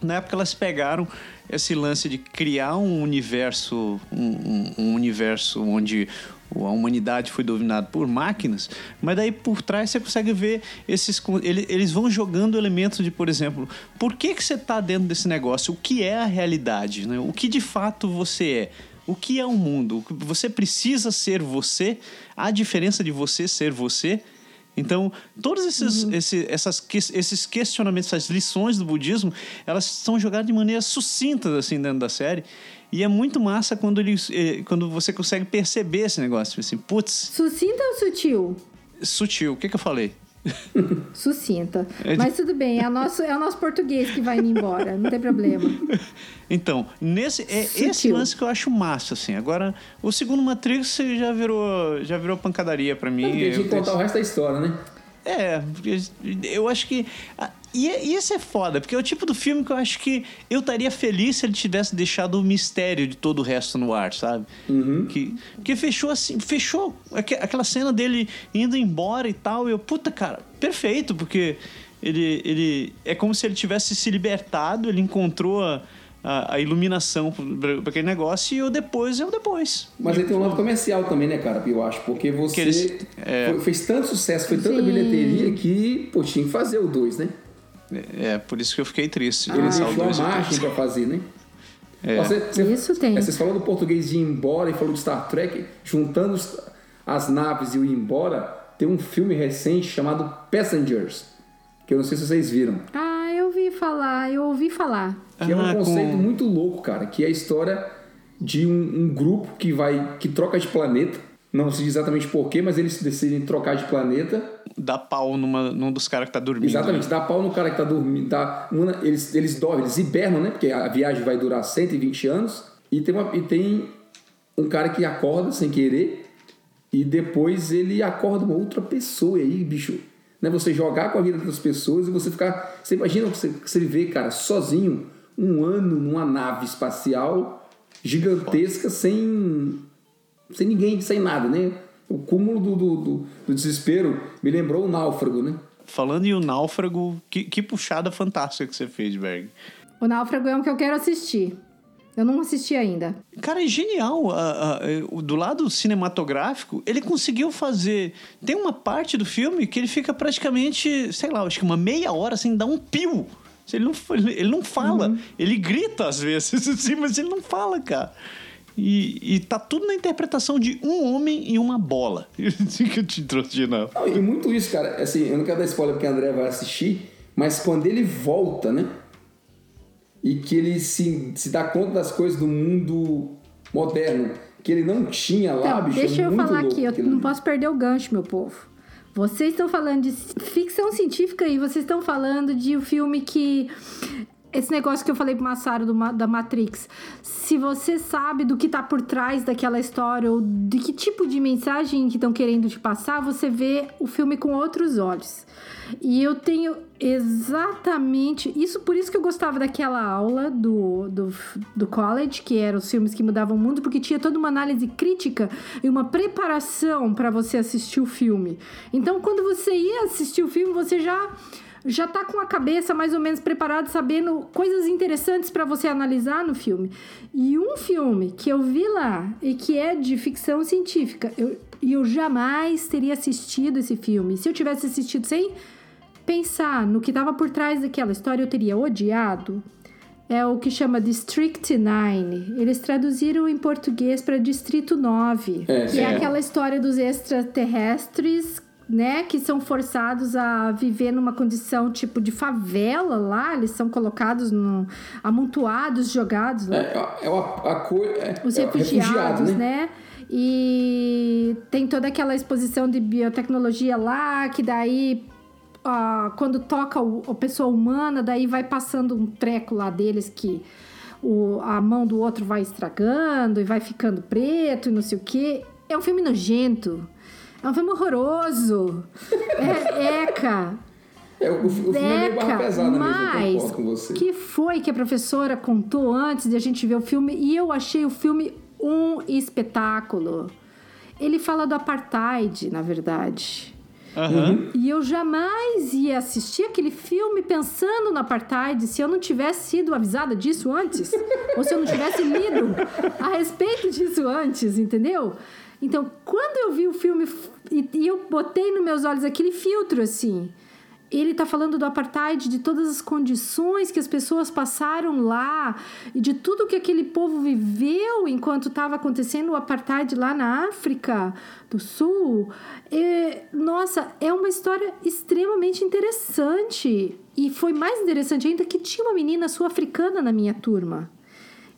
na época elas pegaram esse lance de criar um universo, um, um, um universo onde a humanidade foi dominada por máquinas, mas daí por trás você consegue ver esses. Eles vão jogando elementos de, por exemplo, por que, que você está dentro desse negócio? O que é a realidade? Né? O que de fato você é? O que é o mundo? Você precisa ser você? Há diferença de você ser você? Então, todos esses, uhum. esse, essas, esses questionamentos, essas lições do budismo, elas são jogadas de maneira sucinta assim dentro da série. E é muito massa quando, ele, eh, quando você consegue perceber esse negócio. Assim, putz. Sucinta ou sutil? Sutil. O que, que eu falei? Sucinta. É Mas tudo bem, é o, nosso, é o nosso português que vai indo embora, não tem problema. Então, nesse, é esse lance que eu acho massa, assim. Agora, o segundo Matrix já virou, já virou pancadaria para mim. Tem que contar o resto da história, né? É, eu acho que. E, e isso é foda, porque é o tipo do filme que eu acho que eu estaria feliz se ele tivesse deixado o mistério de todo o resto no ar, sabe? Uhum. Que, que fechou assim, fechou aquela cena dele indo embora e tal. E eu, puta, cara, perfeito, porque ele, ele. É como se ele tivesse se libertado, ele encontrou. A, a, a iluminação para aquele negócio e o depois é o depois. Mas aí tem um lado comercial também, né, cara? Eu acho, porque você eles, é... foi, fez tanto sucesso, foi tanta Sim. bilheteria que, pô, tinha que fazer o 2, né? É, por isso que eu fiquei triste. Ah, ele deixou a margem para fazer, né? É. Você, você, isso tem. É, vocês falaram do português de ir embora e falou de Star Trek, juntando as naves e o ir embora, tem um filme recente chamado Passengers, que eu não sei se vocês viram. Ah, eu ouvi falar, eu ouvi falar. Que ah, é um ah, conceito com... muito louco, cara, que é a história de um, um, grupo que vai que troca de planeta. Não sei exatamente porquê, mas eles decidem trocar de planeta. Dá pau numa, num dos caras que tá dormindo. Exatamente, dá pau no cara que tá dormindo. Dá uma, eles, eles dormem, eles hibernam, né? Porque a viagem vai durar 120 anos. E tem, uma, e tem um cara que acorda sem querer. E depois ele acorda uma outra pessoa. E aí, bicho, né? Você jogar com a vida das pessoas e você ficar. Você imagina você, você viver, cara, sozinho um ano numa nave espacial gigantesca sem, sem ninguém, sem nada, né? O cúmulo do, do, do, do desespero me lembrou o náufrago, né? Falando em o náufrago, que, que puxada fantástica que você fez, Berg. O náufrago é um que eu quero assistir. Eu não assisti ainda. Cara, é genial. Uh, uh, do lado cinematográfico, ele conseguiu fazer. Tem uma parte do filme que ele fica praticamente, sei lá, acho que uma meia hora sem dar um pio. Ele não, ele não fala. Uhum. Ele grita às vezes, assim, mas ele não fala, cara. E, e tá tudo na interpretação de um homem e uma bola. Que eu te trouxe de novo. Não, e muito isso, cara. Assim, eu não quero dar spoiler porque a André vai assistir, mas quando ele volta, né? e que ele se, se dá conta das coisas do mundo moderno que ele não tinha lá, então, bicho. É deixa eu falar aqui, eu não posso perder o gancho, meu povo. Vocês estão falando de ficção científica e vocês estão falando de um filme que esse negócio que eu falei pro Massaro do, da Matrix, se você sabe do que tá por trás daquela história ou de que tipo de mensagem que estão querendo te passar, você vê o filme com outros olhos. E eu tenho exatamente isso, por isso que eu gostava daquela aula do, do, do college, que eram os filmes que mudavam o mundo, porque tinha toda uma análise crítica e uma preparação para você assistir o filme. Então, quando você ia assistir o filme, você já já tá com a cabeça mais ou menos preparada, sabendo coisas interessantes para você analisar no filme. E um filme que eu vi lá e que é de ficção científica, eu, e eu jamais teria assistido esse filme. Se eu tivesse assistido sem pensar no que estava por trás daquela história, eu teria odiado. É o que chama District 9. Eles traduziram em português para Distrito 9. É, que é. é aquela história dos extraterrestres né, que são forçados a viver numa condição tipo de favela lá, eles são colocados no, amontoados, jogados lá. É, é uma, a cor, é, Os é refugiados, né? né? E tem toda aquela exposição de biotecnologia lá, que daí quando toca o, a pessoa humana, daí vai passando um treco lá deles que o, a mão do outro vai estragando e vai ficando preto e não sei o que. É um filme nojento. É um filme horroroso. É Eca. É, o, o filme é meio barra Deca, pesada mesmo, eu mas com você. que foi que a professora contou antes de a gente ver o filme e eu achei o filme um espetáculo. Ele fala do apartheid, na verdade. Aham. E eu jamais ia assistir aquele filme pensando no apartheid se eu não tivesse sido avisada disso antes. ou se eu não tivesse lido a respeito disso antes, entendeu? Então, quando eu vi o filme e, e eu botei nos meus olhos aquele filtro assim. Ele tá falando do apartheid, de todas as condições que as pessoas passaram lá e de tudo que aquele povo viveu enquanto estava acontecendo o apartheid lá na África do Sul. É, nossa, é uma história extremamente interessante. E foi mais interessante ainda que tinha uma menina sul-africana na minha turma.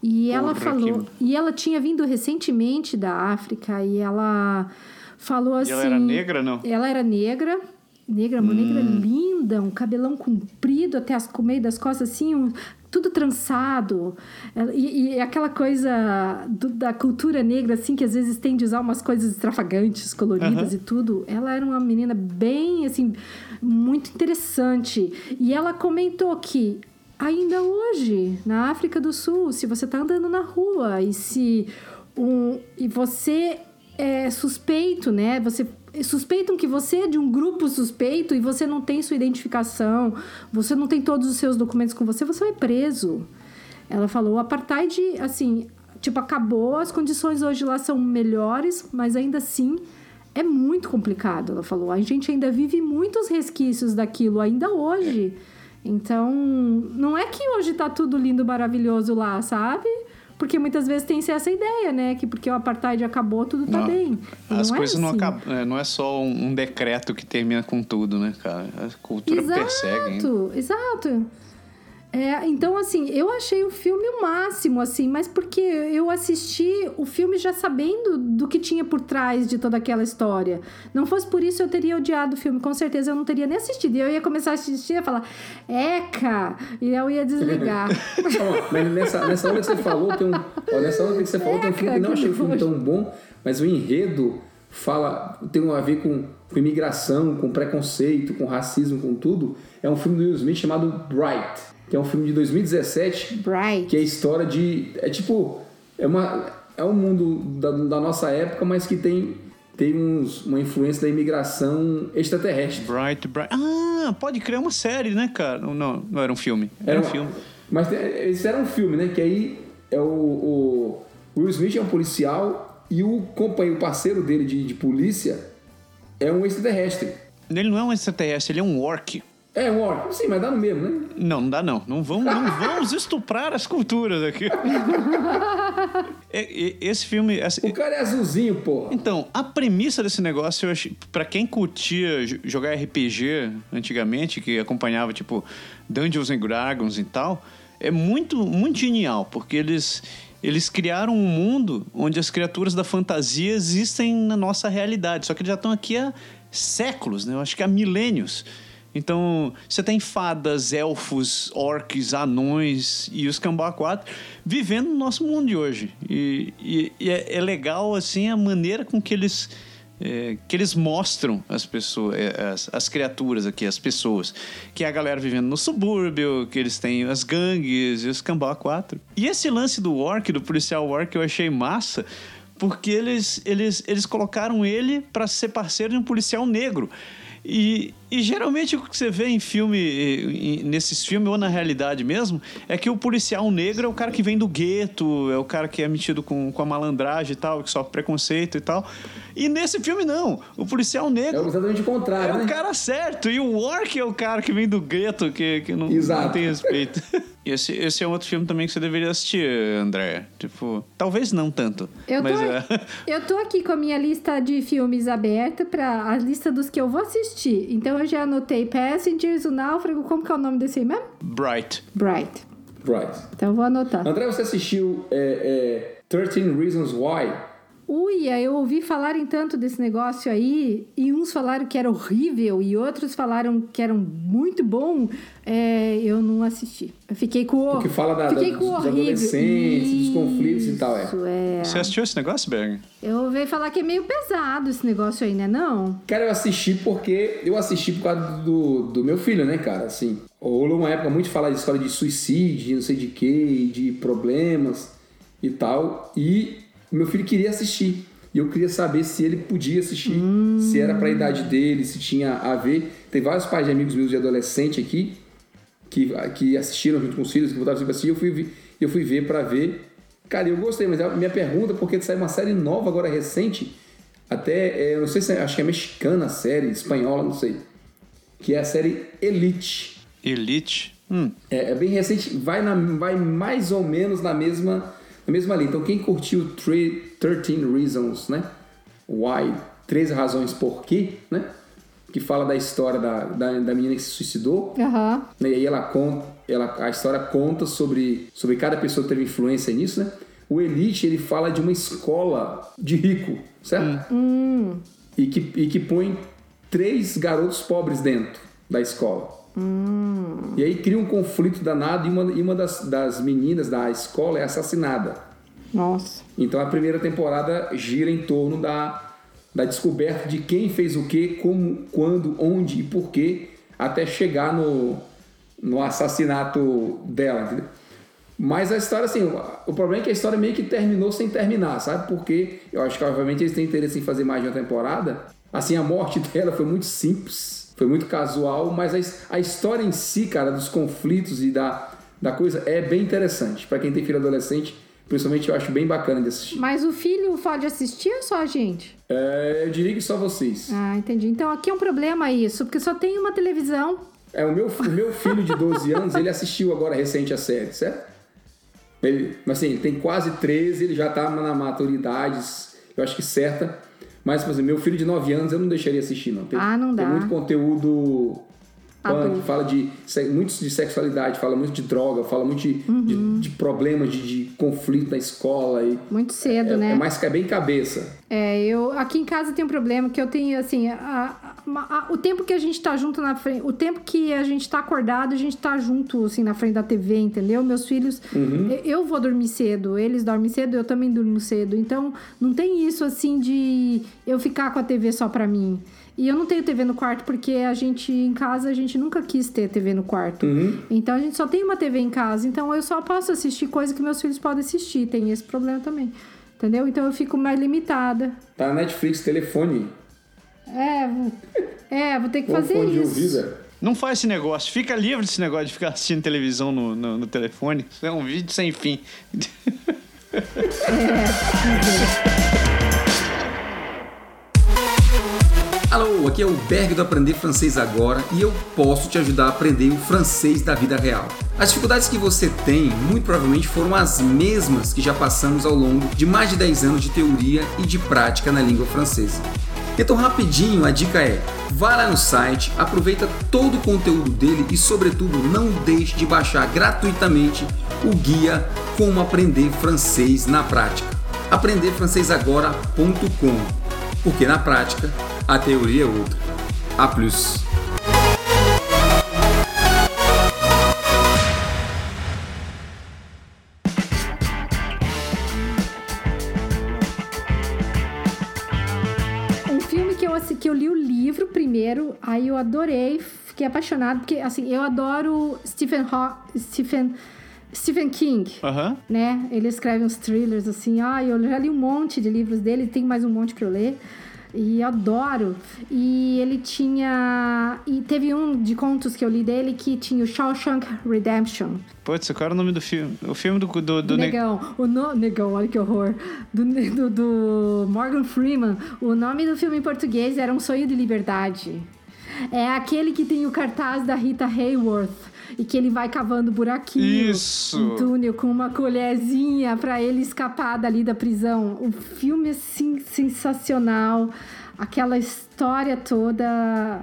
E ela falou, que- e ela tinha vindo recentemente da África e ela falou E assim. ela era negra, não? Ela era negra, negra, uma negra Hum. linda, um cabelão comprido até as co- meio das costas, assim, um- tudo trançado. E, e aquela coisa do- da cultura negra, assim, que às vezes tem de usar umas coisas extravagantes, coloridas e tudo. Ela era uma menina bem, assim, muito interessante. E ela comentou que ainda hoje, na África do Sul, se você tá andando na rua e se um, e você é suspeito, né? Você suspeitam que você é de um grupo suspeito e você não tem sua identificação, você não tem todos os seus documentos com você, você vai preso. Ela falou, o apartheid, assim, tipo, acabou, as condições hoje lá são melhores, mas ainda assim é muito complicado. Ela falou, a gente ainda vive muitos resquícios daquilo ainda hoje. Então, não é que hoje tá tudo lindo, maravilhoso lá, sabe? Porque muitas vezes tem essa ideia, né? Que porque o apartheid acabou, tudo tá Não. bem. E As não é coisas não assim. acabam. é, Não é só um, um decreto que termina com tudo, né, cara? A cultura persegue. hein? Exato, exato. É, então, assim, eu achei o filme o máximo, assim, mas porque eu assisti o filme já sabendo do que tinha por trás de toda aquela história. Não fosse por isso, eu teria odiado o filme. Com certeza eu não teria nem assistido. E eu ia começar a assistir e ia falar, Eca! E eu ia desligar. Mas nessa, nessa hora que você falou, tem um. Ó, nessa hora que você falou, tem um filme que não achei o filme tão bom, mas o enredo fala. tem a ver com, com imigração, com preconceito, com racismo, com tudo. É um filme do Will Smith chamado Bright, que é um filme de 2017, Bright. que é a história de. É tipo. É, uma, é um mundo da, da nossa época, mas que tem, tem uns, uma influência da imigração extraterrestre. Bright, Bright. Ah, pode criar uma série, né, cara? Não, Não, não era um filme. Era, um uma- filme. Mas esse era um filme, né? Que aí é o, o Will Smith é um policial e o companheiro, o parceiro dele de, de polícia é um extraterrestre. Ele não é um extraterrestre, ele é um orc. É um orc. Sim, mas dá no mesmo, né? Não, não dá não. Não vamos, não vamos estuprar as culturas aqui. Esse filme... assim, O cara é azulzinho, pô. Então, a premissa desse negócio, eu achei, pra quem curtia jogar RPG antigamente, que acompanhava, tipo, Dungeons and Dragons e tal, é muito, muito genial, porque eles, eles criaram um mundo onde as criaturas da fantasia existem na nossa realidade, só que eles já estão aqui há séculos, né? Eu acho que há milênios. Então, você tem fadas, elfos, orcs, anões e os Cambá 4 vivendo no nosso mundo de hoje. E, e- e é, é legal, assim, a maneira com que eles, é, que eles mostram as pessoas, é, as, as criaturas aqui, as pessoas. Que é a galera vivendo no subúrbio, que eles têm as gangues e os Cambá 4. E esse lance do orc, do policial orc, eu achei massa, porque eles, eles, eles colocaram ele para ser parceiro de um policial negro. E, e geralmente o que você vê em filme, nesses filmes, ou na realidade mesmo, é que o policial negro é o cara que vem do gueto, é o cara que é metido com, com a malandragem e tal, que sofre preconceito e tal. E nesse filme, não. O policial É negro exatamente o é, contrário, o né? cara certo. E o Orc é o cara que vem do gueto, que, que não, não tem respeito. esse, esse é outro filme também que você deveria assistir, André. Tipo, talvez não tanto. Eu tô, mas é. eu tô aqui com a minha lista de filmes aberta para a lista dos que eu vou assistir. Então eu já anotei Passengers, O Náufrago, como que é o nome desse aí mesmo? Bright. Bright. Right. Então eu vou anotar. André, você assistiu é, é, 13 Reasons Why? Uia, eu ouvi falarem tanto desse negócio aí, e uns falaram que era horrível, e outros falaram que era muito bom. É, eu não assisti. Eu fiquei com o. Porque fala da, fiquei da, com o dos horrível. adolescentes, dos conflitos e tal, é. Isso, é. Você assistiu esse negócio, Berg? Eu ouvi falar que é meio pesado esse negócio aí, né? Não? Cara, eu assisti porque eu assisti por causa do, do meu filho, né, cara? Assim, rolou uma época muito falar de história de suicídio, de não sei de quê, de problemas e tal. E meu filho queria assistir. E eu queria saber se ele podia assistir, se era pra idade dele, se tinha a ver. Tem vários pais de amigos meus de adolescente aqui que, que assistiram junto com os filhos, que voltaram a assistir. Eu fui, eu fui ver pra ver. Cara, eu gostei, mas a minha pergunta, porque saiu uma série nova agora recente, até, é, eu não sei se é, acho que é mexicana a série, espanhola, não sei. Que é a série Elite. Elite. Hum. É, é bem recente, vai, na, vai mais ou menos na mesma, na mesma linha. Então, quem curtiu tre- 13 Reasons, né? Why? 13 razões por quê, né? Que fala da história da, da, da menina que se suicidou. Né? E aí ela conta, ela, a história conta sobre, sobre cada pessoa que teve influência nisso, né? O Elite, ele fala de uma escola de rico, certo? E, que, e que põe três garotos pobres dentro da escola. E aí cria um conflito danado e uma, e uma das, das meninas da escola é assassinada. Nossa. Então a primeira temporada gira em torno da, da descoberta de quem fez o que, como, quando, onde e por quê, até chegar no, no assassinato dela. Entendeu? Mas a história, assim, o problema é que a história meio que terminou sem terminar, sabe? Porque eu acho que, obviamente, eles têm interesse em fazer mais de uma temporada. Assim, a morte dela foi muito simples, foi muito casual, mas a, a história em si, cara, dos conflitos e da, da coisa é bem interessante. Pra quem tem filho adolescente, principalmente, eu acho bem bacana de assistir. Mas o filho pode assistir ou só a gente? É, eu diria que só vocês. Ah, entendi. Então aqui é um problema isso, porque só tem uma televisão. É, o meu, o meu filho de 12 anos, ele assistiu agora recente a série, certo? Ele, mas assim, ele tem quase 13, ele já tá na maturidade, eu acho que certa. Mas, por exemplo, meu filho de 9 anos eu não deixaria assistir, não. Tem, Ah, não Tem dá. muito conteúdo punk, fala de se- muito de sexualidade, fala muito de droga, fala muito de, Uhum. de, de problemas de, de conflito na escola. E Muito cedo, é, né? é mais é bem cabeça. É, eu aqui em casa tem um problema que eu tenho assim, a- o tempo que a gente tá junto na frente, o tempo que a gente tá acordado, a gente tá junto assim na frente da TV, entendeu? Meus filhos, eu, eu vou dormir cedo, eles dormem cedo, eu também durmo cedo. Então, não tem isso assim de eu ficar com a TV só pra mim. E eu não tenho TV no quarto porque a gente em casa a gente nunca quis ter TV no quarto. Então a gente só tem uma TV em casa, então eu só posso assistir coisa que meus filhos podem assistir. Tem esse problema também. Entendeu? Então eu fico mais limitada. Tá na Netflix, telefone, É, vou- é, vou ter que fazer isso. ouvido. Não faz esse negócio. Fica livre desse negócio de ficar assistindo televisão no, no, no telefone. Isso é um vídeo sem fim. Alô, aqui é o Berg do Aprender Francês Agora e eu posso te ajudar a aprender o francês da vida real. As dificuldades que você tem, muito provavelmente, foram as mesmas que já passamos ao longo de mais de 10 anos de teoria e de prática na língua francesa. Então, rapidinho, a dica é: vá lá no site, aproveita todo o conteúdo dele e, sobretudo, não deixe de baixar gratuitamente o guia Como Aprender Francês na Prática. aprenderfrancesagora.com porque na prática a teoria é outra. A plus. Aí eu adorei, fiquei apaixonado, porque assim, eu adoro Stephen, Haw- Stephen, Stephen King. Aham. né? Ele escreve uns thrillers assim. Ah, eu já li um monte de livros dele, tem mais um monte para eu ler. E adoro. E ele tinha. E teve um de contos que eu li dele que tinha o Shawshank Redemption. Putz, qual era o nome do filme? O filme do. do, do ne- Negão. O no... Negão, olha que horror. Do, do, do Morgan Freeman. O nome do filme em português era Um Sonho de Liberdade. É aquele que tem o cartaz da Rita Hayworth. E que ele vai cavando buraquinho Isso. um túnel com uma colherzinha pra ele escapar dali da prisão. O filme é assim, sensacional. Aquela história toda,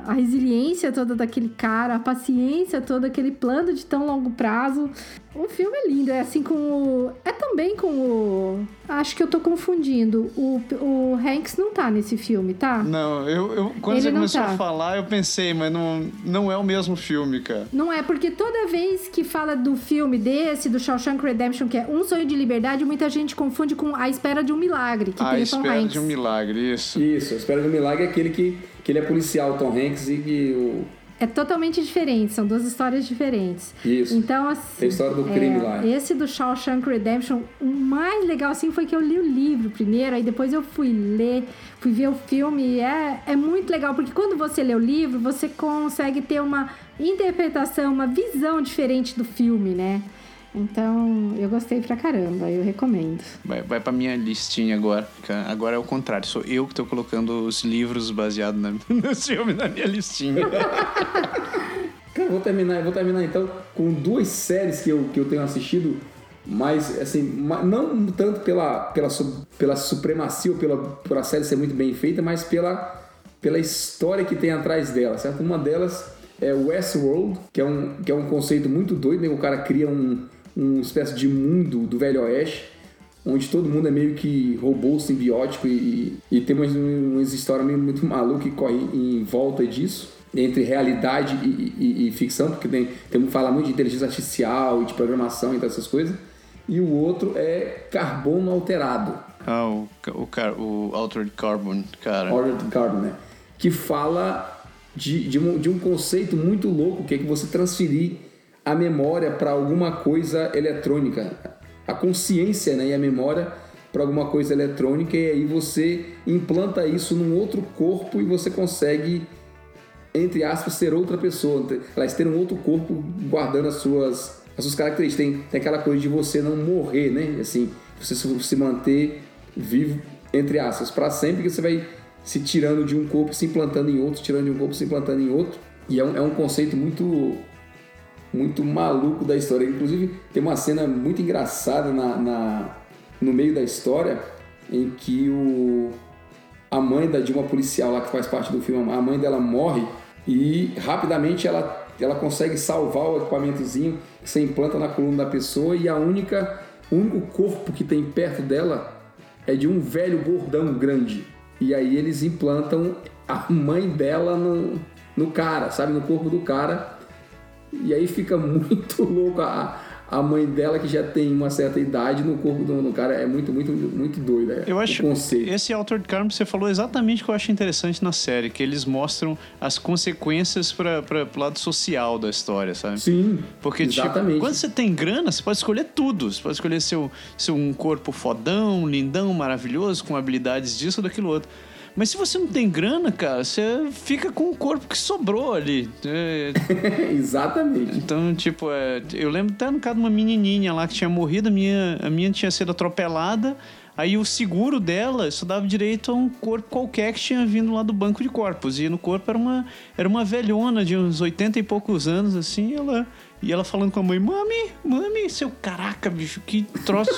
a resiliência toda daquele cara, a paciência toda, aquele plano de tão longo prazo. o filme é lindo, é assim com o. É também com o. Acho que eu tô confundindo. O, o Hanks não tá nesse filme, tá? Não, eu, eu quando Ele você começou tá. a falar, eu pensei, mas não, não é o mesmo filme, cara. Não é, porque toda vez que fala do filme desse, do Shawshank Redemption, que é Um Sonho de Liberdade, muita gente confunde com A Espera de um Milagre, que A tem o Tom espera Hanks. de um milagre, isso. Isso, a Espera do Milagre é aquele que, que ele é policial, Tom Hanks, e que o. É totalmente diferente, são duas histórias diferentes. Isso. Então, assim. Tem a história do crime é, lá. Esse do Shawshank Redemption, o mais legal assim foi que eu li o livro primeiro, aí depois eu fui ler, fui ver o filme. e É, é muito legal, porque quando você lê o livro, você consegue ter uma interpretação, uma visão diferente do filme, né? Então, eu gostei pra caramba, eu recomendo. Vai, vai pra minha listinha agora. Agora é o contrário, sou eu que tô colocando os livros baseados na, no filme na minha listinha. Cara, eu vou terminar, vou terminar então com duas séries que eu, que eu tenho assistido, mas assim, não tanto pela, pela, pela supremacia ou pela, por a série ser muito bem feita, mas pela, pela história que tem atrás dela, certo? Uma delas é Westworld, que é um, que é um conceito muito doido, né? O cara cria um, uma espécie de mundo do Velho Oeste, onde todo mundo é meio que robô simbiótico e, e tem umas, umas histórias meio muito malucas que correm em volta disso, entre realidade e, e- e ficção, porque tem, tem fala muito de inteligência artificial e de programação e essas coisas. E o outro é carbono alterado, ah, o, o, o Altered Carbon, cara. Ordered Carbon, né? Que fala de, de, um, de um conceito muito louco, que é que você transferir a memória para alguma coisa eletrônica. A consciência né, e a memória para alguma coisa eletrônica, e aí você implanta isso num outro corpo e você consegue, entre aspas, ser outra pessoa. Elas ter um outro corpo guardando as suas, as suas características. Tem, tem aquela coisa de você não morrer, né? Assim, você se manter vivo, entre aspas, para sempre, que você vai se tirando de um corpo, se implantando em outro, tirando de um corpo, se implantando em outro. E é um, é um conceito muito muito maluco da história. Inclusive, tem uma cena muito engraçada na, na- no meio da história em que o, a mãe da, de uma policial lá que faz parte do filme, a mãe dela morre e rapidamente ela, ela consegue salvar o equipamentozinho que você implanta na coluna da pessoa e a única, o único corpo que tem perto dela é de um velho gordão grande. E aí eles implantam a mãe dela no, no cara, sabe? No corpo do cara. E aí fica muito louco a, a mãe dela, que já tem uma certa idade, no corpo do, do cara. É muito, muito, muito doido. É, Eu acho o conceito. esse Altered Carbon você falou exatamente o que eu acho interessante na série, que eles mostram as consequências para o lado social da história, sabe? Sim, Porque, tipo, exatamente. quando você tem grana, você pode escolher tudo. Você pode escolher seu, seu um corpo fodão, lindão, maravilhoso, com habilidades disso ou daquilo outro. Mas se você não tem grana, cara, você fica com o corpo que sobrou ali. É, exatamente. então, tipo, é, eu lembro até no caso de uma menininha lá que tinha morrido, a minha, a minha tinha sido atropelada. Aí o seguro dela isso dava direito a um corpo qualquer que tinha vindo lá do banco de corpos. E no corpo era uma, era uma velhona de uns 80 e poucos anos, assim, e ela, e ela falando com a mãe, mami, mami, seu caraca, bicho, que troço.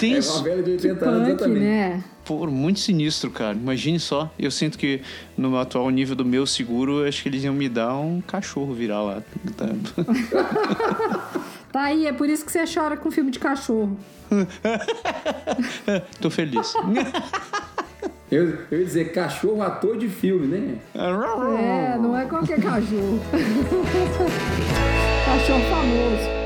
Tem É uma velha de 80 anos, Punk, exatamente. né? Pô, muito sinistro, cara. Imagine só. Eu sinto que no atual nível do meu seguro, acho que eles iam me dar um cachorro virar lá. Tá? Tá aí, é por isso que você chora com filme de cachorro. Tô feliz. Eu, eu ia dizer cachorro ator de filme, né? É, não é qualquer cachorro. cachorro famoso.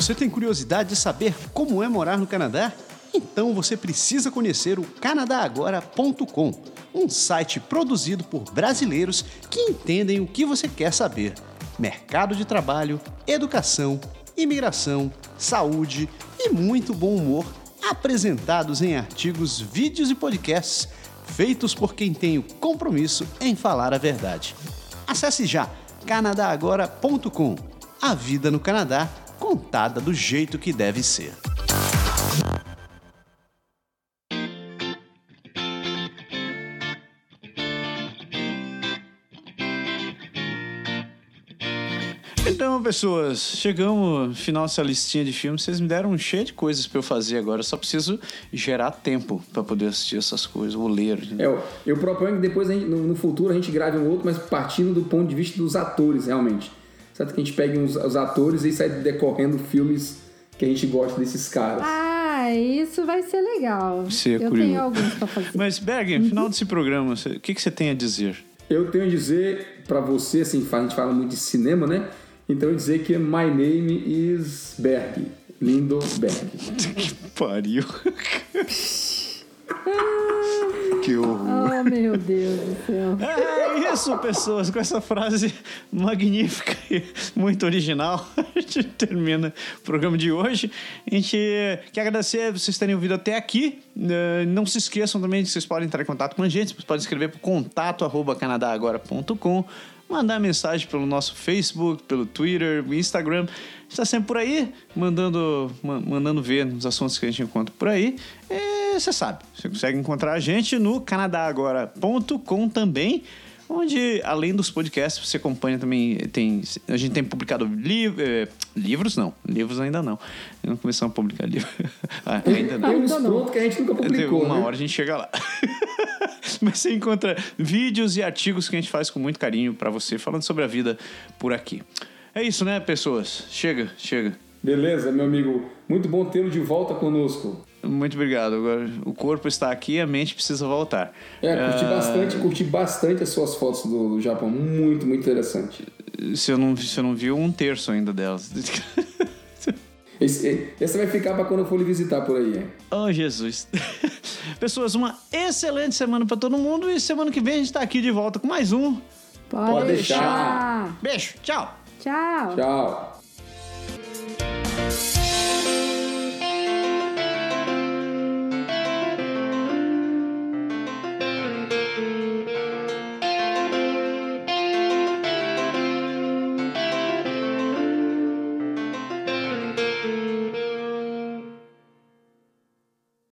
Você tem curiosidade de saber como é morar no Canadá? Então você precisa conhecer o canadagora.com, um site produzido por brasileiros que entendem o que você quer saber: mercado de trabalho, educação, imigração, saúde e muito bom humor, apresentados em artigos, vídeos e podcasts feitos por quem tem o compromisso em falar a verdade. Acesse já canadagora.com. A vida no Canadá contada do jeito que deve ser. Então, pessoas, chegamos no final dessa listinha de filmes. Vocês me deram um cheio de coisas pra eu fazer agora. Eu só preciso gerar tempo pra poder assistir essas coisas, ou ler. É, eu, eu proponho que depois, gente- no, no futuro, a gente grave um outro, mas partindo do ponto de vista dos atores, realmente. Certo? Que a gente pegue uns, os atores e sai decorrendo filmes que a gente gosta desses caras. Ah, isso vai ser legal. Ser Eu curioso. tenho alguns pra fazer. Mas, Berg, no final desse programa, o que, que você tem a dizer? Eu tenho a dizer pra você, assim, a gente fala muito de cinema, né? Então eu dizer que My Name is Berg. Lindo Berg. Que pariu. Que horror. Oh, meu Deus do céu. É isso, pessoas. Com essa frase magnífica e muito original, a gente termina o programa de hoje. A gente quer agradecer vocês terem ouvido até aqui. Eh, Não se esqueçam também de que vocês podem entrar em contato com a gente. Vocês podem escrever para contato arroba canadagora.com mandar mensagem pelo nosso Facebook, pelo Twitter, Instagram. A gente está sempre por aí, mandando, ma- mandando ver nos assuntos que a gente encontra por aí. E você sabe, você consegue encontrar a gente no canadagora.com também. Onde, além dos podcasts, você acompanha também. Tem, a gente tem publicado li- eh, livros, não. Livros ainda não. Não começamos a publicar livros. Ah, ainda não. Ainda não. que a gente nunca publicou, uma né? hora a gente chega lá. Mas você encontra vídeos e artigos que a gente faz com muito carinho pra você, falando sobre a vida por aqui. É isso, né, pessoas? Chega, chega. Beleza, meu amigo. Muito bom tê-lo de volta conosco. Muito obrigado. Agora, o corpo está aqui, a mente precisa voltar. É, curti Ah, bastante, curti bastante as suas fotos do, do Japão. Muito, muito interessante. Se eu não, se eu não viu um terço ainda delas. Esse, esse vai ficar pra quando eu for lhe visitar por aí. Oh, Jesus. Pessoas, uma excelente semana pra todo mundo e semana que vem a gente tá aqui de volta com mais um. Pode, Pode deixar. deixar. Beijo, tchau. Tchau. Tchau.